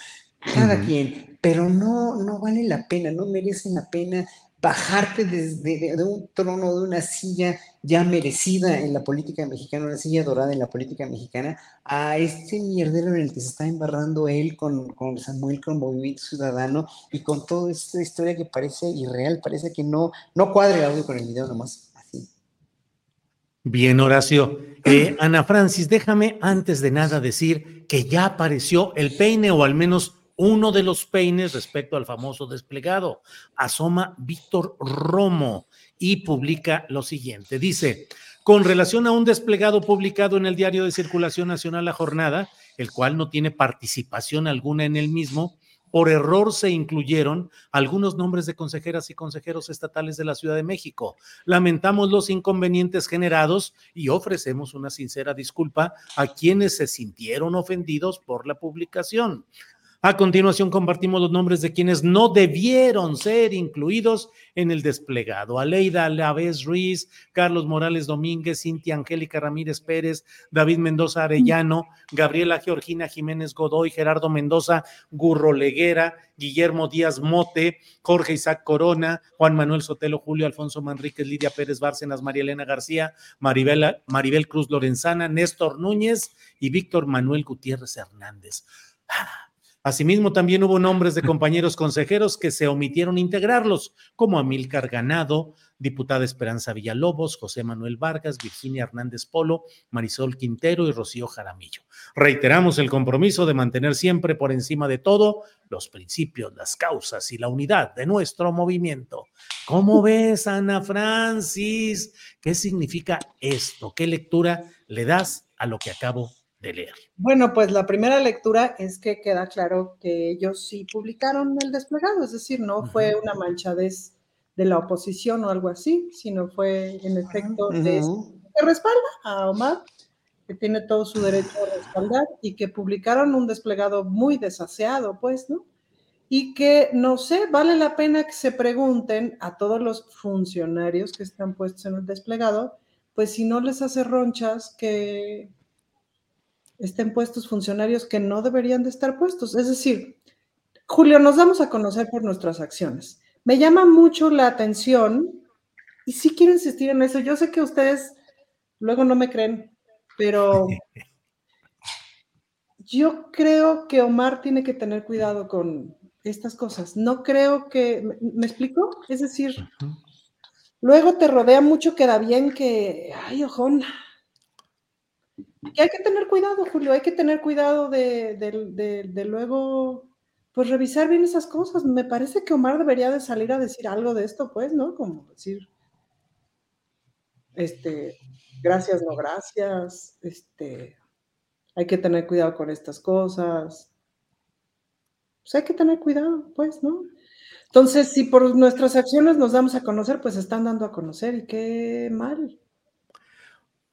cada quien, pero no, no vale la pena, no merece la pena bajarte desde de un trono, de una silla ya merecida en la política mexicana, una silla dorada en la política mexicana, a este mierdero en el que se está embarrando él con, con Samuel, con Movimiento Ciudadano y con toda esta historia que parece irreal, parece que no, no cuadra el audio con el video nomás. Bien, Horacio. Eh, Ana Francis, déjame antes de nada decir que ya apareció el peine o al menos uno de los peines respecto al famoso desplegado. Asoma Víctor Romo y publica lo siguiente. Dice, con relación a un desplegado publicado en el diario de circulación nacional La Jornada, el cual no tiene participación alguna en el mismo, por error se incluyeron algunos nombres de consejeras y consejeros estatales de la Ciudad de México. Lamentamos los inconvenientes generados y ofrecemos una sincera disculpa a quienes se sintieron ofendidos por la publicación. A continuación compartimos los nombres de quienes no debieron ser incluidos en el desplegado. Aleida Lavés Ruiz, Carlos Morales Domínguez, Cintia Angélica Ramírez Pérez, David Mendoza Arellano, Gabriela Georgina Jiménez Godoy, Gerardo Mendoza Gurro Leguera, Guillermo Díaz Mote, Jorge Isaac Corona, Juan Manuel Sotelo, Julio Alfonso Manríquez, Lidia Pérez Bárcenas, María Elena García, Maribel, Maribel Cruz Lorenzana, Néstor Núñez y Víctor Manuel Gutiérrez Hernández. Ah, Asimismo, también hubo nombres de compañeros consejeros que se omitieron integrarlos, como Amílcar Ganado, diputada Esperanza Villalobos, José Manuel Vargas, Virginia Hernández Polo, Marisol Quintero y Rocío Jaramillo. Reiteramos el compromiso de mantener siempre por encima de todo los principios, las causas y la unidad de nuestro movimiento. ¿Cómo ves, Ana Francis? ¿Qué significa esto? ¿Qué lectura le das a lo que acabo de leer? Bueno, pues la primera lectura es que queda claro que ellos sí publicaron el desplegado, es decir, no fue una manchadez de la oposición o algo así, sino fue en efecto de que respalda a Omar, que tiene todo su derecho a respaldar y que publicaron un desplegado muy desaseado, pues, ¿no? Y que, no sé, vale la pena que se pregunten a todos los funcionarios que están puestos en el desplegado, pues si no les hace ronchas que estén puestos funcionarios que no deberían de estar puestos. Es decir, Julio, nos damos a conocer por nuestras acciones. Me llama mucho la atención y sí quiero insistir en eso. Yo sé que ustedes luego no me creen, pero yo creo que Omar tiene que tener cuidado con estas cosas. No creo que, ¿me, explico? Es decir, luego te rodea mucho, queda bien que, ay, ojón, y hay que tener cuidado, Julio, hay que tener cuidado de, luego, pues revisar bien esas cosas. Me parece que Omar debería de salir a decir algo de esto, pues, ¿no? Como decir, este, gracias, no gracias, este, hay que tener cuidado con estas cosas. Pues hay que tener cuidado, pues, ¿no? Entonces, si por nuestras acciones nos damos a conocer, pues están dando a conocer y qué mal.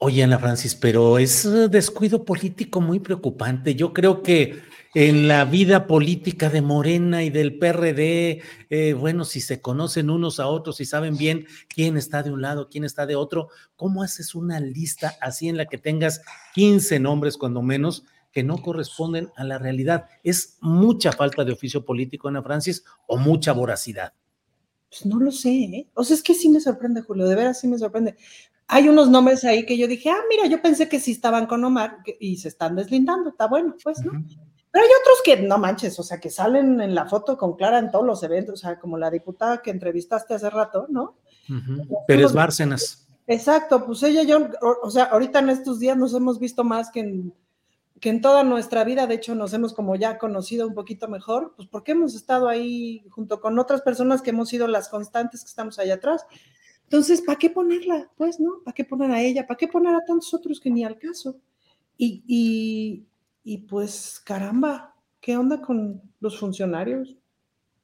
Oye, Ana Francis, pero es eh, descuido político muy preocupante. Yo creo que en la vida política de Morena y del PRD, eh, bueno, si se conocen unos a otros y saben bien quién está de un lado, quién está de otro, ¿cómo haces una lista así en la que tengas 15 nombres, cuando menos, que no corresponden a la realidad? ¿Es mucha falta de oficio político, Ana Francis, o mucha voracidad? Pues no lo sé, ¿eh? O sea, es que sí me sorprende, Julio, de veras sí me sorprende hay unos nombres ahí que yo dije, ah, mira, yo pensé que sí estaban con Omar y se están deslindando, está bueno, pues, ¿no? Pero hay otros que, no manches, o sea, que salen en la foto con Clara en todos los eventos, o sea, como la diputada que entrevistaste hace rato, ¿no? Pérez Bárcenas. Exacto, pues ella y yo, o, sea, ahorita en estos días nos hemos visto más que en, que en toda nuestra vida, de hecho nos hemos como ya conocido un poquito mejor, pues porque hemos estado ahí junto con otras personas que hemos sido las constantes que estamos allá atrás. Entonces, ¿para qué ponerla? Pues, ¿no? ¿Para qué poner a ella? ¿Para qué poner a tantos otros que ni al caso? Y, y, pues, caramba, ¿qué onda con los funcionarios?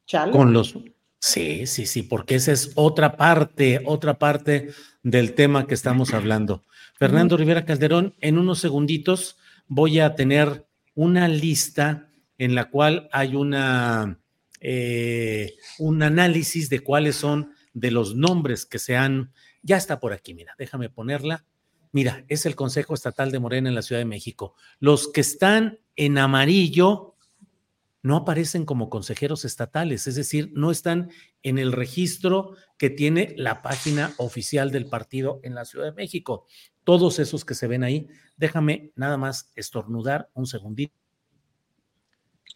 ¿Chale? Con los... Sí, sí, sí, porque esa es otra parte, otra parte del tema que estamos hablando. Fernando Rivera Calderón, en unos segunditos voy a tener una lista en la cual hay una, eh, un análisis de cuáles son de los nombres que se han, ya está por aquí, mira, déjame ponerla. Mira, es el Consejo Estatal de Morena en la Ciudad de México. Los que están en amarillo no aparecen como consejeros estatales, es decir, no están en el registro que tiene la página oficial del partido en la Ciudad de México. Todos esos que se ven ahí, déjame nada más estornudar un segundito.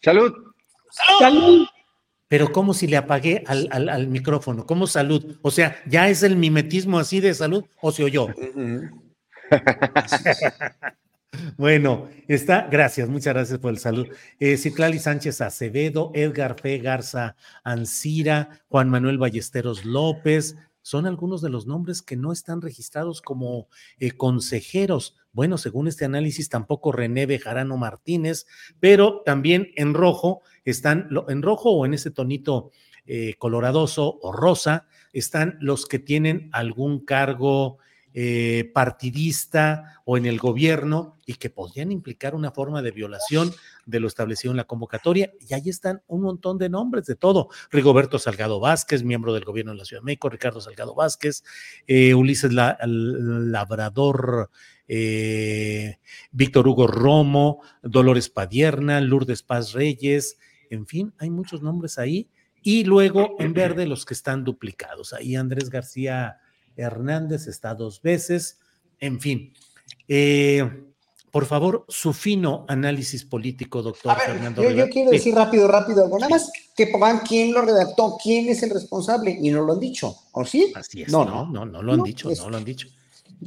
Salud. Salud. Pero como si le apagué al, al, al, micrófono, ¿cómo salud? O sea, ¿ya es el mimetismo así de salud o se oyó? Bueno, está, gracias, muchas gracias por el salud. Eh, Citlali Sánchez Acevedo, Edgar Fe Garza Ancira, Juan Manuel Ballesteros López, son algunos de los nombres que no están registrados como eh, consejeros. Bueno, según este análisis, tampoco René Bejarano Martínez, pero también en rojo están, en rojo o en ese tonito eh, coloradoso o rosa, están los que tienen algún cargo eh, partidista o en el gobierno y que podrían implicar una forma de violación de lo establecido en la convocatoria. Y ahí están un montón de nombres de todo. Rigoberto Salgado Vázquez, miembro del gobierno de la Ciudad de México, Ricardo Salgado Vázquez, eh, Ulises la, Labrador, eh, Víctor Hugo Romo, Dolores Padierna, Lourdes Paz Reyes, en fin, hay muchos nombres ahí. Y luego en verde los que están duplicados. Ahí Andrés García Hernández está dos veces, en fin. Eh, por favor, su fino análisis político, doctor ver, Fernando. Yo, yo quiero sí. decir rápido, rápido algo. Nada más que pongan quién lo redactó, quién es el responsable, y no lo han dicho, ¿o sí? Así es. No, no, no, no, lo han no, dicho, es... no lo han dicho.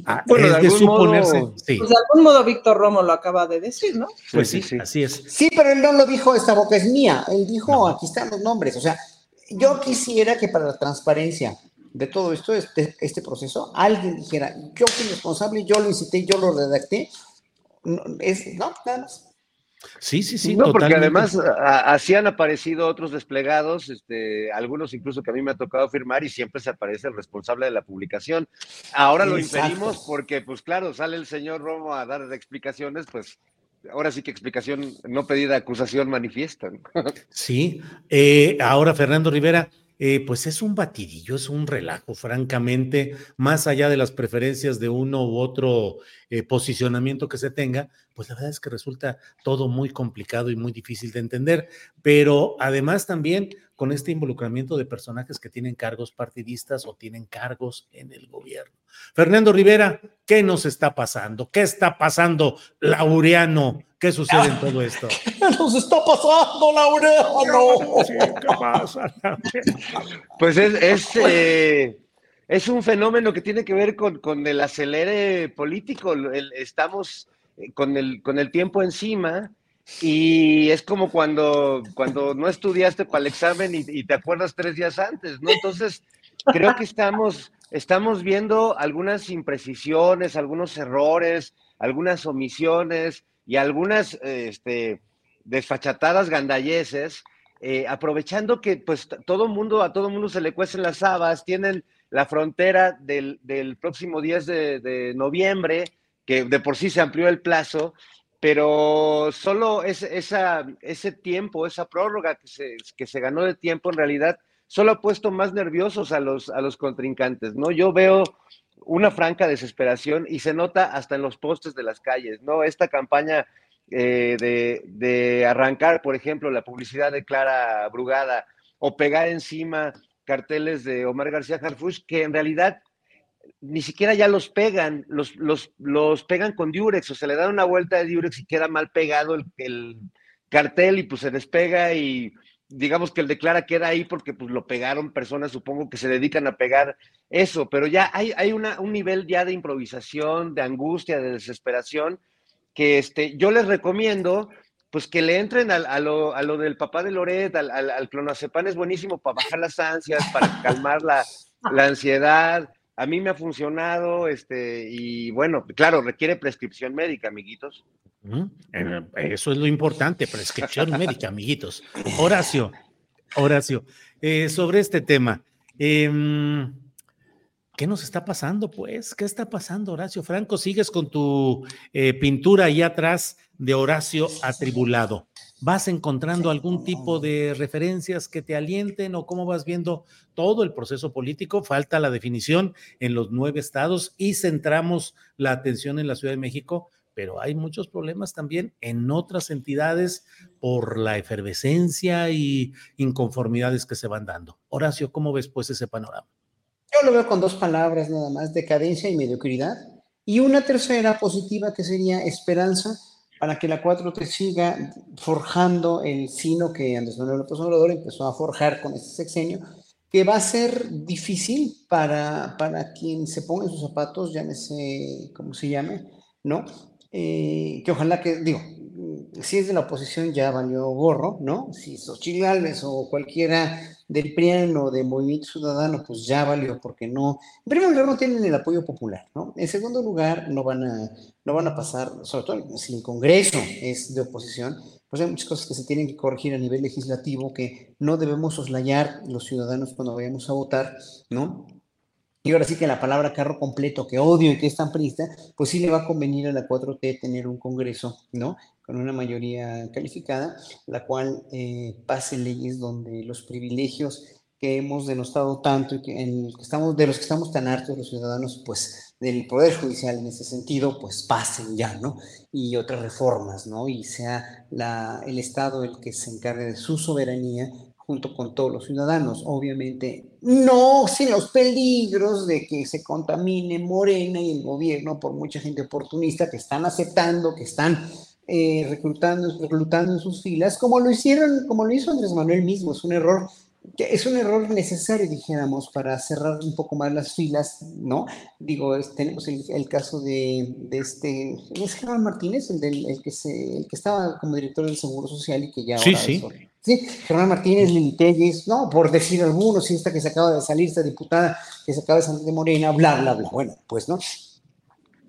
Ah, bueno, de, de suponerse. Modo, sí. Pues de algún modo Víctor Romo lo acaba de decir, ¿no? Pues sí, sí, así es. Sí, pero él no lo dijo, esta boca es mía. Él dijo, aquí están los nombres. O sea, yo quisiera que para la transparencia de todo esto, este, este proceso, alguien dijera, yo fui responsable, yo lo incité, yo lo redacté, es, no nada más. Sí, sí, sí. No, totalmente. porque además a, así han aparecido otros desplegados, este, algunos incluso que a mí me ha tocado firmar y siempre se aparece el responsable de la publicación. Ahora lo impedimos porque, pues claro, sale el señor Romo a dar explicaciones, pues ahora sí que explicación no pedida, acusación manifiesta. Sí, eh, ahora Fernando Rivera, eh, pues es un batidillo, es un relajo, francamente, más allá de las preferencias de uno u otro eh, posicionamiento que se tenga, pues la verdad es que resulta todo muy complicado y muy difícil de entender, pero además también con este involucramiento de personajes que tienen cargos partidistas o tienen cargos en el gobierno. Fernando Rivera, ¿qué nos está pasando? ¿Qué está pasando, Laureano? ¿Qué sucede en todo esto? ¿Qué nos está pasando, Laureano? ¿Qué pasa? Pues es, es, eh, es, un fenómeno que tiene que ver con, con el acelere político. El, estamos con el, con el tiempo encima y es como cuando, cuando no estudiaste para el examen y, y te acuerdas tres días antes, ¿no? Entonces, creo que estamos estamos viendo algunas imprecisiones, algunos errores, algunas omisiones y algunas este, desfachatadas gandalleses, eh, aprovechando que pues todo mundo, a todo mundo se le cuecen las habas, tienen la frontera del, próximo 10 de, de, noviembre, que de por sí se amplió el plazo, pero solo es, ese tiempo, esa prórroga que se, que se ganó de tiempo en realidad solo ha puesto más nerviosos a los, a los contrincantes, ¿no? Yo veo una franca desesperación y se nota hasta en los postes de las calles, ¿no? Esta campaña eh, de, de, arrancar, por ejemplo, la publicidad de Clara Brugada o pegar encima carteles de Omar García Harfuch, que en realidad ni siquiera ya los pegan, los, los, los pegan con Durex, o se le dan una vuelta de Durex y queda mal pegado el, el cartel y pues se despega y digamos que el declara queda ahí porque pues lo pegaron personas, supongo que se dedican a pegar eso, pero ya hay, hay una, un nivel ya de improvisación, de angustia, de desesperación, que este, yo les recomiendo pues que le entren a, lo, lo, del papá de Loret, al, al, al, es buenísimo para bajar las ansias, para calmar la, la ansiedad, a mí me ha funcionado, este, y bueno, claro, requiere prescripción médica, amiguitos. Eso es lo importante, prescripción médica, amiguitos. Horacio, Horacio, eh, sobre este tema, eh, ¿qué nos está pasando, pues? ¿Qué está pasando, Horacio Franco? ¿Sigues con tu eh, pintura ahí atrás de Horacio atribulado? ¿Vas encontrando algún tipo de referencias que te alienten o cómo vas viendo todo el proceso político? Falta la definición en los nueve estados y centramos la atención en la Ciudad de México, pero hay muchos problemas también en otras entidades por la efervescencia y inconformidades que se van dando. Horacio, ¿cómo ves pues ese panorama? Yo lo veo con dos palabras nada más, decadencia y mediocridad. Y una tercera positiva que sería esperanza para que la 4T siga forjando el sino que Andrés Manuel López Obrador empezó a forjar con este sexenio, que va a ser difícil para, para quien se ponga en sus zapatos, llámese, ¿cómo se llame? ¿No? Eh, que ojalá que, digo, si es de la oposición ya valió gorro, ¿no? Si Xochitl Gálvez o cualquiera del PRIAN o de Movimiento Ciudadano, pues ya valió, porque no, en primer lugar no tienen el apoyo popular, ¿no? En segundo lugar no van a, no van a pasar, sobre todo si el Congreso es de oposición, pues hay muchas cosas que se tienen que corregir a nivel legislativo que no debemos soslayar los ciudadanos cuando vayamos a votar, ¿no? Y ahora sí que la palabra carro completo, que odio y que es tan prista, pues sí le va a convenir a la 4T tener un Congreso, ¿no? Con una mayoría calificada, la cual eh, pase leyes donde los privilegios que hemos denostado tanto y que, estamos, de los que estamos tan hartos los ciudadanos, pues del Poder Judicial en ese sentido, pues pasen ya, ¿no? Y otras reformas, ¿no? Y sea la, el Estado el que se encargue de su soberanía junto con todos los ciudadanos. Obviamente, no sin los peligros de que se contamine Morena y el gobierno por mucha gente oportunista que están aceptando, que están eh, reclutando, reclutando en sus filas, como lo hicieron, como lo hizo Andrés Manuel mismo. Es un error es un error necesario, dijéramos, para cerrar un poco más las filas, ¿no? Digo, tenemos el, caso de, este, ¿es Germán Martínez, el, del, el, que se, el que estaba como director del Seguro Social y que ya sí, sí. sí, Germán Martínez, Lili Telles, no, por decir algunos, esta que se acaba de salir, esta diputada que se acaba de salir de Morena, bla, bla, bla. Bueno, pues, ¿no?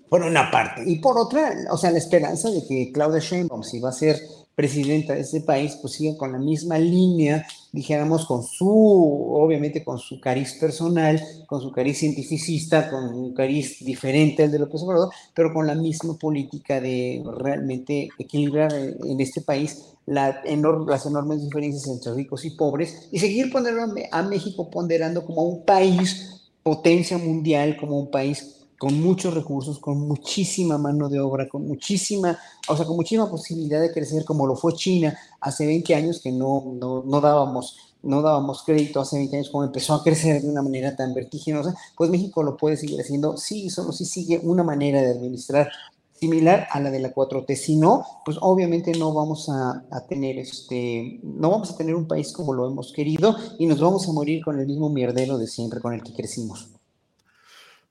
Por una parte. Y por otra, o sea, la esperanza de que Claudia Sheinbaum, si va a ser presidenta de este país, pues siga con la misma línea, dijéramos, con su, obviamente con su cariz personal, con su cariz cientificista, con un cariz diferente al de López Obrador, pero con la misma política de realmente equilibrar en este país la las enormes diferencias entre ricos y pobres y seguir poniendo a México ponderando como un país potencia mundial, como un país con muchos recursos, con muchísima mano de obra, con muchísima, o sea, con muchísima posibilidad de crecer como lo fue China hace 20 años que no, no, no dábamos no dábamos crédito hace 20 años como empezó a crecer de una manera tan vertiginosa, pues México lo puede seguir haciendo, sí, solo si sigue una manera de administrar similar a la de la 4T, si no, pues obviamente no vamos a, a, tener este, no vamos a tener un país como lo hemos querido y nos vamos a morir con el mismo mierdero de siempre con el que crecimos.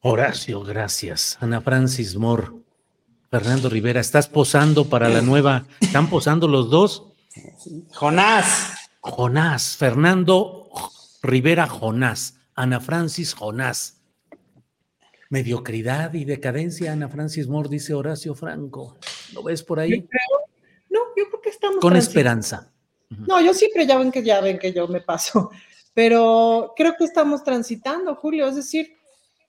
Horacio, gracias. Ana Francis Moore. Fernando Rivera, ¿estás posando para la nueva? ¿Están posando los dos? Jonás. Jonás. Fernando Rivera Jonás. Ana Francis Jonás. Mediocridad y decadencia, Ana Francis Moore, dice Horacio Franco. ¿Lo ves por ahí? no, yo creo que estamos. Con esperanza. No, yo siempre ya ven que ya ven que yo me paso, pero creo que estamos transitando, Julio, es decir,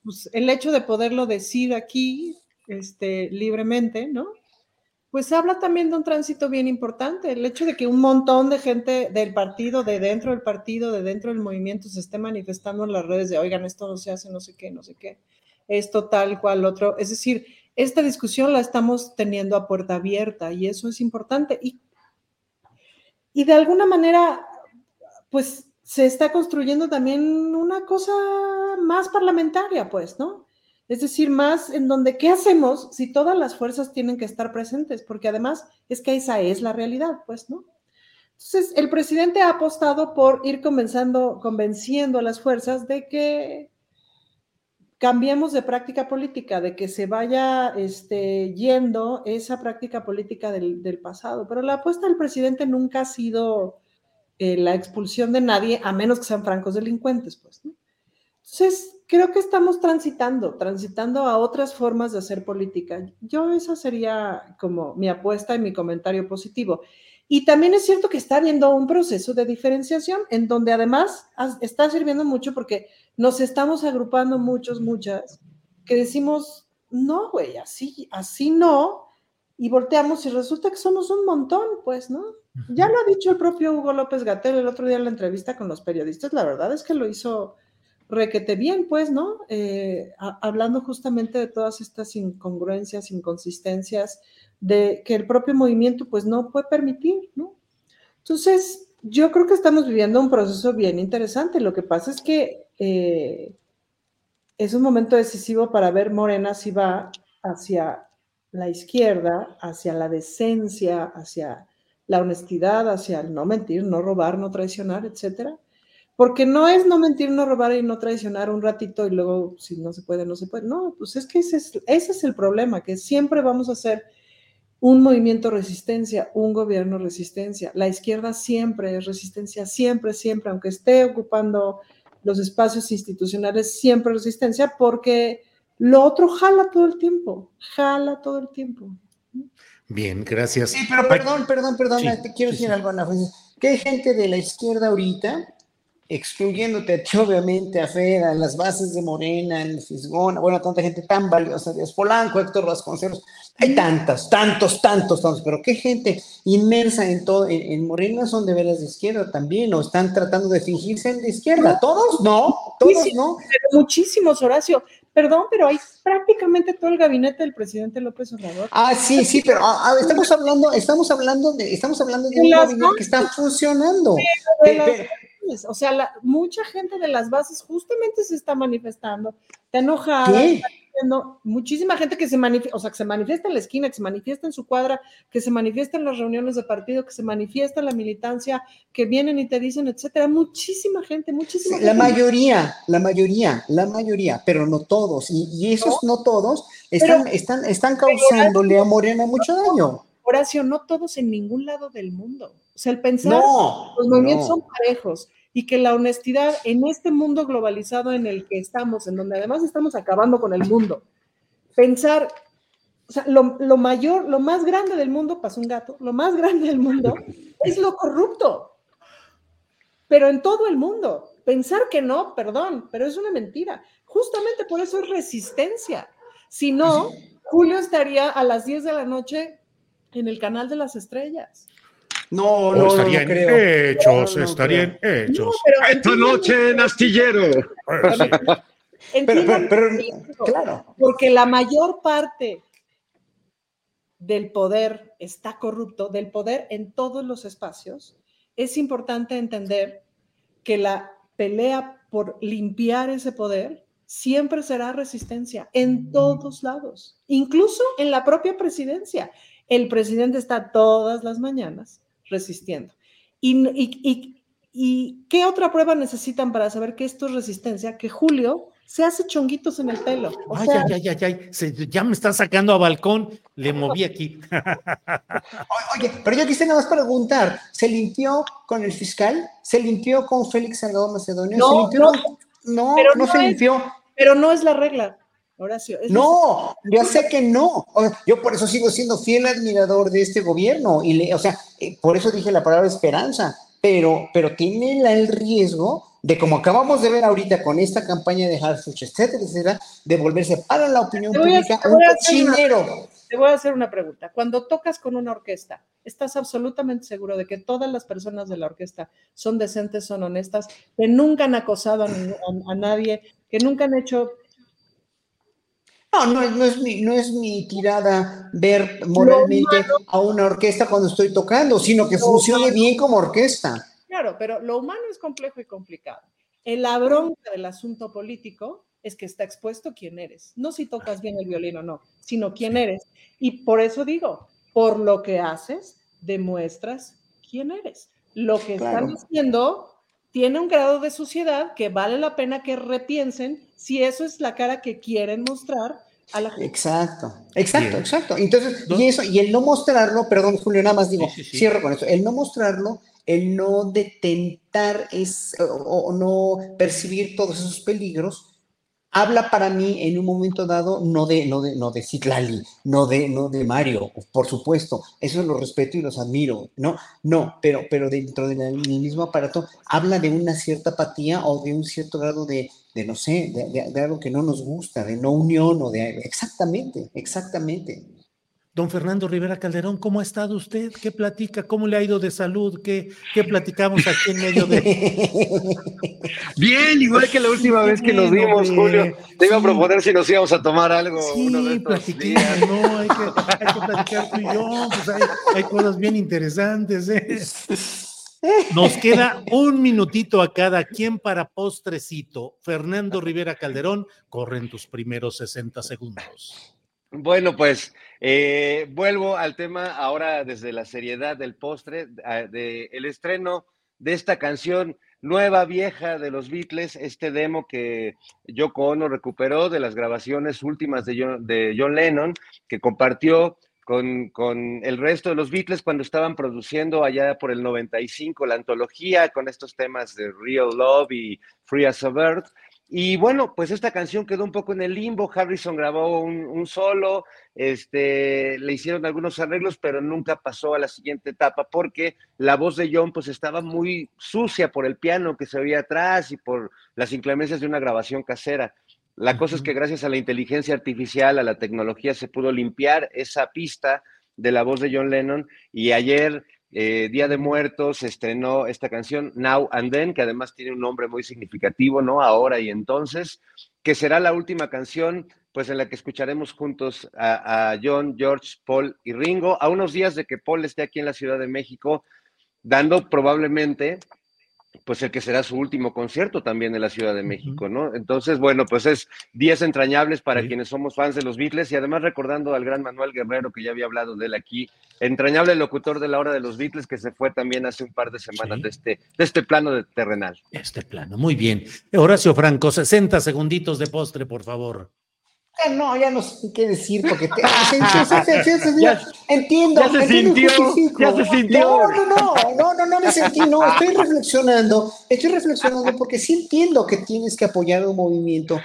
pues, el hecho de poderlo decir aquí este, libremente, ¿no? Pues habla también de un tránsito bien importante, el hecho de que un montón de gente del partido, de dentro del partido, de dentro del movimiento, se esté manifestando en las redes de, oigan, esto no se hace, no sé qué, no sé qué, esto tal cual otro. Es decir, esta discusión la estamos teniendo a puerta abierta y eso es importante. Y, y de alguna manera, pues se está construyendo también una cosa más parlamentaria, pues, ¿no? Es decir, más en donde, ¿qué hacemos si todas las fuerzas tienen que estar presentes? Porque además es que esa es la realidad, pues, ¿no? Entonces, el presidente ha apostado por ir convenciendo, a las fuerzas de que cambiemos de práctica política, de que se vaya este, yendo esa práctica política del pasado. Pero la apuesta del presidente nunca ha sido eh, la expulsión de nadie, a menos que sean francos delincuentes, pues. Entonces, creo que estamos transitando, transitando a otras formas de hacer política. Yo esa sería como mi apuesta y mi comentario positivo. Y también es cierto que está habiendo un proceso de diferenciación en donde además está sirviendo mucho porque nos estamos agrupando muchos, muchas, que decimos, no, güey, así, así no, y volteamos y resulta que somos un montón, pues, ¿no? Ya lo ha dicho el propio Hugo López Gatel el otro día en la entrevista con los periodistas, la verdad es que lo hizo requete bien, pues, ¿no? Eh, hablando justamente de todas estas incongruencias, inconsistencias, de que el propio movimiento, pues, no puede permitir, ¿no? Entonces, yo creo que estamos viviendo un proceso bien interesante. Lo que pasa es que eh, es un momento decisivo para ver Morena si va hacia la izquierda, hacia la decencia, hacia la honestidad, hacia el no mentir, no robar, no traicionar, etcétera porque no es no mentir, no robar y no traicionar un ratito y luego si no se puede, no se puede. No, pues es que ese es, ese es el problema, que siempre vamos a hacer un movimiento resistencia, un gobierno resistencia. La izquierda siempre es resistencia, siempre, siempre, aunque esté ocupando los espacios institucionales, siempre resistencia, porque lo otro jala todo el tiempo, jala todo el tiempo. Bien, gracias. Sí, pero perdón, perdón, perdón, te quiero decir algo, Ana. Que hay gente de la izquierda ahorita excluyéndote a ti, obviamente, a Fera, en las bases de Morena, en Fisgona, bueno, tanta gente tan valiosa, Díaz Polanco, Héctor Vasconcelos, hay tantas, tantos, tantos, tantos, pero qué gente inmersa en todo, en, Morena son de veras de izquierda también, o están tratando de fingirse en de izquierda, todos no, todos no. muchísimos, Horacio, perdón, pero hay prácticamente todo el gabinete del presidente López Obrador. Ah, sí, sí, pero ah, ah, estamos hablando, estamos hablando de, estamos hablando de un gabinete que está funcionando. O sea, mucha gente de las bases justamente se está manifestando, está enojada, muchísima gente que se manifiesta, o sea, que se manifiesta en la esquina, que se manifiesta en su cuadra, que se manifiesta en las reuniones de partido, que se manifiesta en la militancia, que vienen y te dicen, etcétera. Muchísima gente, muchísima gente. La mayoría, la mayoría, la mayoría, pero no todos. Y, esos no, todos están, están, están causándole a Morena mucho daño. Horacio, no todos en ningún lado del mundo. O sea, el pensar, los movimientos son parejos y que la honestidad en este mundo globalizado en el que estamos, en donde además estamos acabando con el mundo, pensar, o sea, lo, mayor, lo más grande del mundo, pasó un gato, lo más grande del mundo es lo corrupto, pero en todo el mundo. Pensar que no, perdón, pero es una mentira. Justamente por eso es resistencia. Si no, Julio estaría a las 10 de la noche en el canal de las estrellas. No, no, estaría en hechos, estaría en hechos. Esta noche en Astillero. pero, claro. Porque la mayor parte del poder está corrupto, del poder en todos los espacios, es importante entender que la pelea por limpiar ese poder siempre será resistencia en todos lados, incluso en la propia presidencia. El presidente está todas las mañanas resistiendo. Y, y, qué otra prueba necesitan para saber que esto es resistencia? Que Julio se hace chonguitos en el pelo. ay, ay, ay, ay, ya me están sacando a balcón, le moví aquí. Oye, pero yo quise nada más preguntar, ¿se limpió con el fiscal? ¿Se limpió con Félix Salgado Macedonio? No, no, no, no, se limpió. Pero no es la regla. Horacio. no, yo sé que no. yo por eso sigo siendo fiel admirador de este gobierno. Y le, o sea, eh, por eso dije la palabra esperanza. Pero, pero tiene el riesgo de, como acabamos de ver ahorita con esta campaña de Harfuch, etcétera, etcétera, de volverse para la opinión pública un cochinero. Te voy a hacer una pregunta. Cuando tocas con una orquesta, ¿estás absolutamente seguro de que todas las personas de la orquesta son decentes, son honestas, que nunca han acosado a nadie, que nunca han hecho no, no, no, es mi, no es mi tirada ver moralmente a una orquesta cuando estoy tocando, sino que funcione bien como orquesta. Claro, pero lo humano es complejo y complicado. El la bronca del asunto político es que está expuesto quién eres. No si tocas bien el violín o no, sino quién eres. Y por eso digo, por lo que haces, demuestras quién eres. Lo que están haciendo tiene un grado de suciedad que vale la pena que repiensen si eso es la cara que quieren mostrar a la gente. Exacto, exacto, exacto. Entonces, y eso, y el no mostrarlo, perdón, Julio, nada más digo, cierro con eso, el no mostrarlo, el no detentar es, o no percibir todos esos peligros, habla para mí en un momento dado no de, no de, no de Citlali, no de, no de Mario, por supuesto, eso los respeto y los admiro, no, no, pero, pero dentro del mismo aparato habla de una cierta apatía o de un cierto grado de, de no sé, de, algo que no nos gusta, de no unión o de, exactamente, exactamente. Don Fernando Rivera Calderón, ¿cómo ha estado usted? ¿Qué platica? ¿Cómo le ha ido de salud? ¿Qué, qué platicamos aquí en medio de...? Bien, igual que la última vez que nos vimos, Julio. Te iba a proponer si nos íbamos a tomar algo. Sí, uno de platiquemos, no, hay que, hay que platicar tú y yo, pues hay, hay cosas bien interesantes, ¿eh? Nos queda un minutito a cada quien para postrecito. Fernando Rivera Calderón, corren tus primeros 60 segundos. Bueno, pues eh, vuelvo al tema ahora desde la seriedad del postre, del el estreno de esta canción nueva, vieja de los Beatles, este demo que Yoko Ono recuperó de las grabaciones últimas de John, de John Lennon, que compartió con, con, el resto de los Beatles cuando estaban produciendo allá por el 95 la antología con estos temas de Real Love y Free as a Bird. Y bueno, pues esta canción quedó un poco en el limbo. Harrison grabó un, un, solo, este, le hicieron algunos arreglos, pero nunca pasó a la siguiente etapa porque la voz de John pues estaba muy sucia por el piano que se oía atrás y por las inclemencias de una grabación casera. La cosa es que gracias a la inteligencia artificial, a la tecnología, se pudo limpiar esa pista de la voz de John Lennon y ayer eh, Día de Muertos, estrenó esta canción Now and Then, que además tiene un nombre muy significativo, ¿no? Ahora y entonces, que será la última canción, pues en la que escucharemos juntos a John, George, Paul y Ringo, a unos días de que Paul esté aquí en la Ciudad de México, dando probablemente pues el que será su último concierto también en la Ciudad de México, ¿no? Entonces, bueno, pues es días entrañables para sí. quienes somos fans de los Beatles y además recordando al gran Manuel Guerrero, que ya había hablado de él aquí, entrañable locutor de la hora de los Beatles, que se fue también hace un par de semanas sí. de, este, de este plano de terrenal. Este plano, muy bien. Horacio Franco, 60 segunditos de postre, por favor. Eh, no, ya no sé qué decir porque te, ya, entiendo, ya se entiendo sintió, ya se sintió. No, no, no, no, no, no me sentí, no, estoy reflexionando, estoy reflexionando porque sí entiendo que tienes que apoyar un movimiento,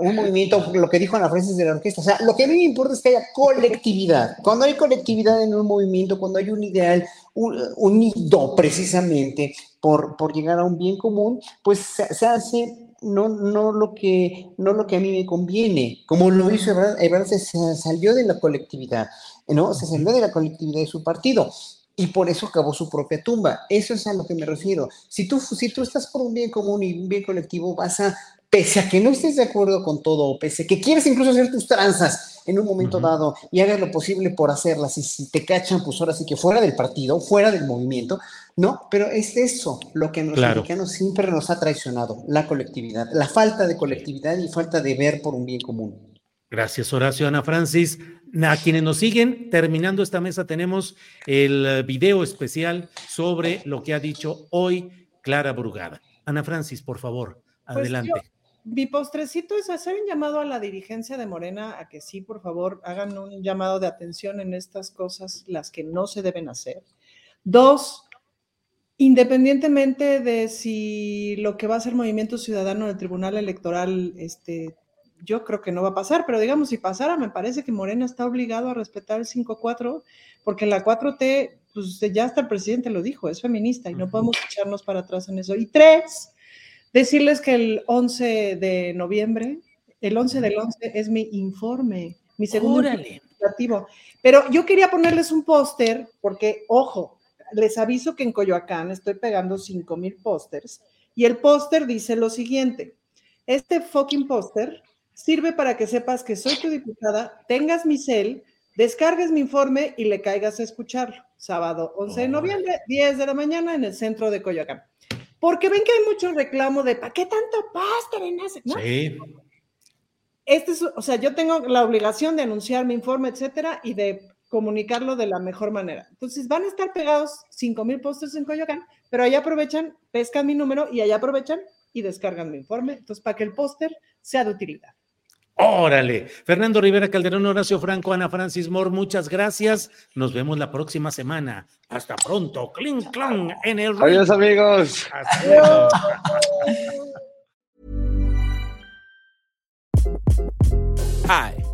un movimiento, lo que dijo Ana Francis de la orquesta, o sea, lo que a mí me importa es que haya colectividad. Cuando hay colectividad en un movimiento, cuando hay un ideal unido precisamente por, por llegar a un bien común, pues se, se hace no, no, lo que, no lo que a mí me conviene. Como lo hizo Ebrard, Ebrard se, se, salió de la colectividad, ¿no? Se salió de la colectividad de su partido y por eso acabó su propia tumba. Eso es a lo que me refiero. Si tú, si tú estás por un bien común y un bien colectivo, vas a, pese a que no estés de acuerdo con todo, pese a que quieres incluso hacer tus tranzas en un momento uh -huh. dado y hagas lo posible por hacerlas y si te cachan, pues ahora sí que fuera del partido, fuera del movimiento, no, pero es eso lo que a los claro. mexicanos siempre nos ha traicionado, la colectividad, la falta de colectividad y falta de ver por un bien común. Gracias, Horacio. Ana Francis, a quienes nos siguen, terminando esta mesa, tenemos el video especial sobre lo que ha dicho hoy Clara Brugada. Ana Francis, por favor, adelante. Pues yo, mi postrecito es hacer un llamado a la dirigencia de Morena a que sí, por favor, hagan un llamado de atención en estas cosas, las que no se deben hacer. Dos, Independientemente de si lo que va a ser Movimiento Ciudadano en el Tribunal Electoral, este, yo creo que no va a pasar, pero digamos, si pasara, me parece que Morena está obligado a respetar el 5-4, porque la 4T, pues ya hasta el presidente lo dijo, es feminista y no podemos echarnos para atrás en eso. Y tres, decirles que el 11 de noviembre, el 11 del 11 es mi informe, mi segundo legislativo. Pero yo quería ponerles un póster, porque, ojo, les aviso que en Coyoacán estoy pegando 5 mil pósters y el póster dice lo siguiente, este fucking póster sirve para que sepas que soy tu diputada, tengas mi cel, descargues mi informe y le caigas a escucharlo. Sábado 11 de noviembre, 10 de la mañana en el centro de Coyoacán. Porque ven que hay mucho reclamo de ¿para qué tanto póster en ese? ¿no? Sí. Este es, o sea, yo tengo la obligación de anunciar mi informe, etcétera, y de comunicarlo de la mejor manera. Entonces van a estar pegados 5 mil pósters en Coyoacán, pero allá aprovechan, pescan mi número y allá aprovechan y descargan mi informe. Entonces, para que el póster sea de utilidad. Órale. Fernando Rivera Calderón, Horacio Franco, Ana Francis Moore, muchas gracias. Nos vemos la próxima semana. Hasta pronto. Cling, clang en el. Adiós, amigos. Adiós. Hi.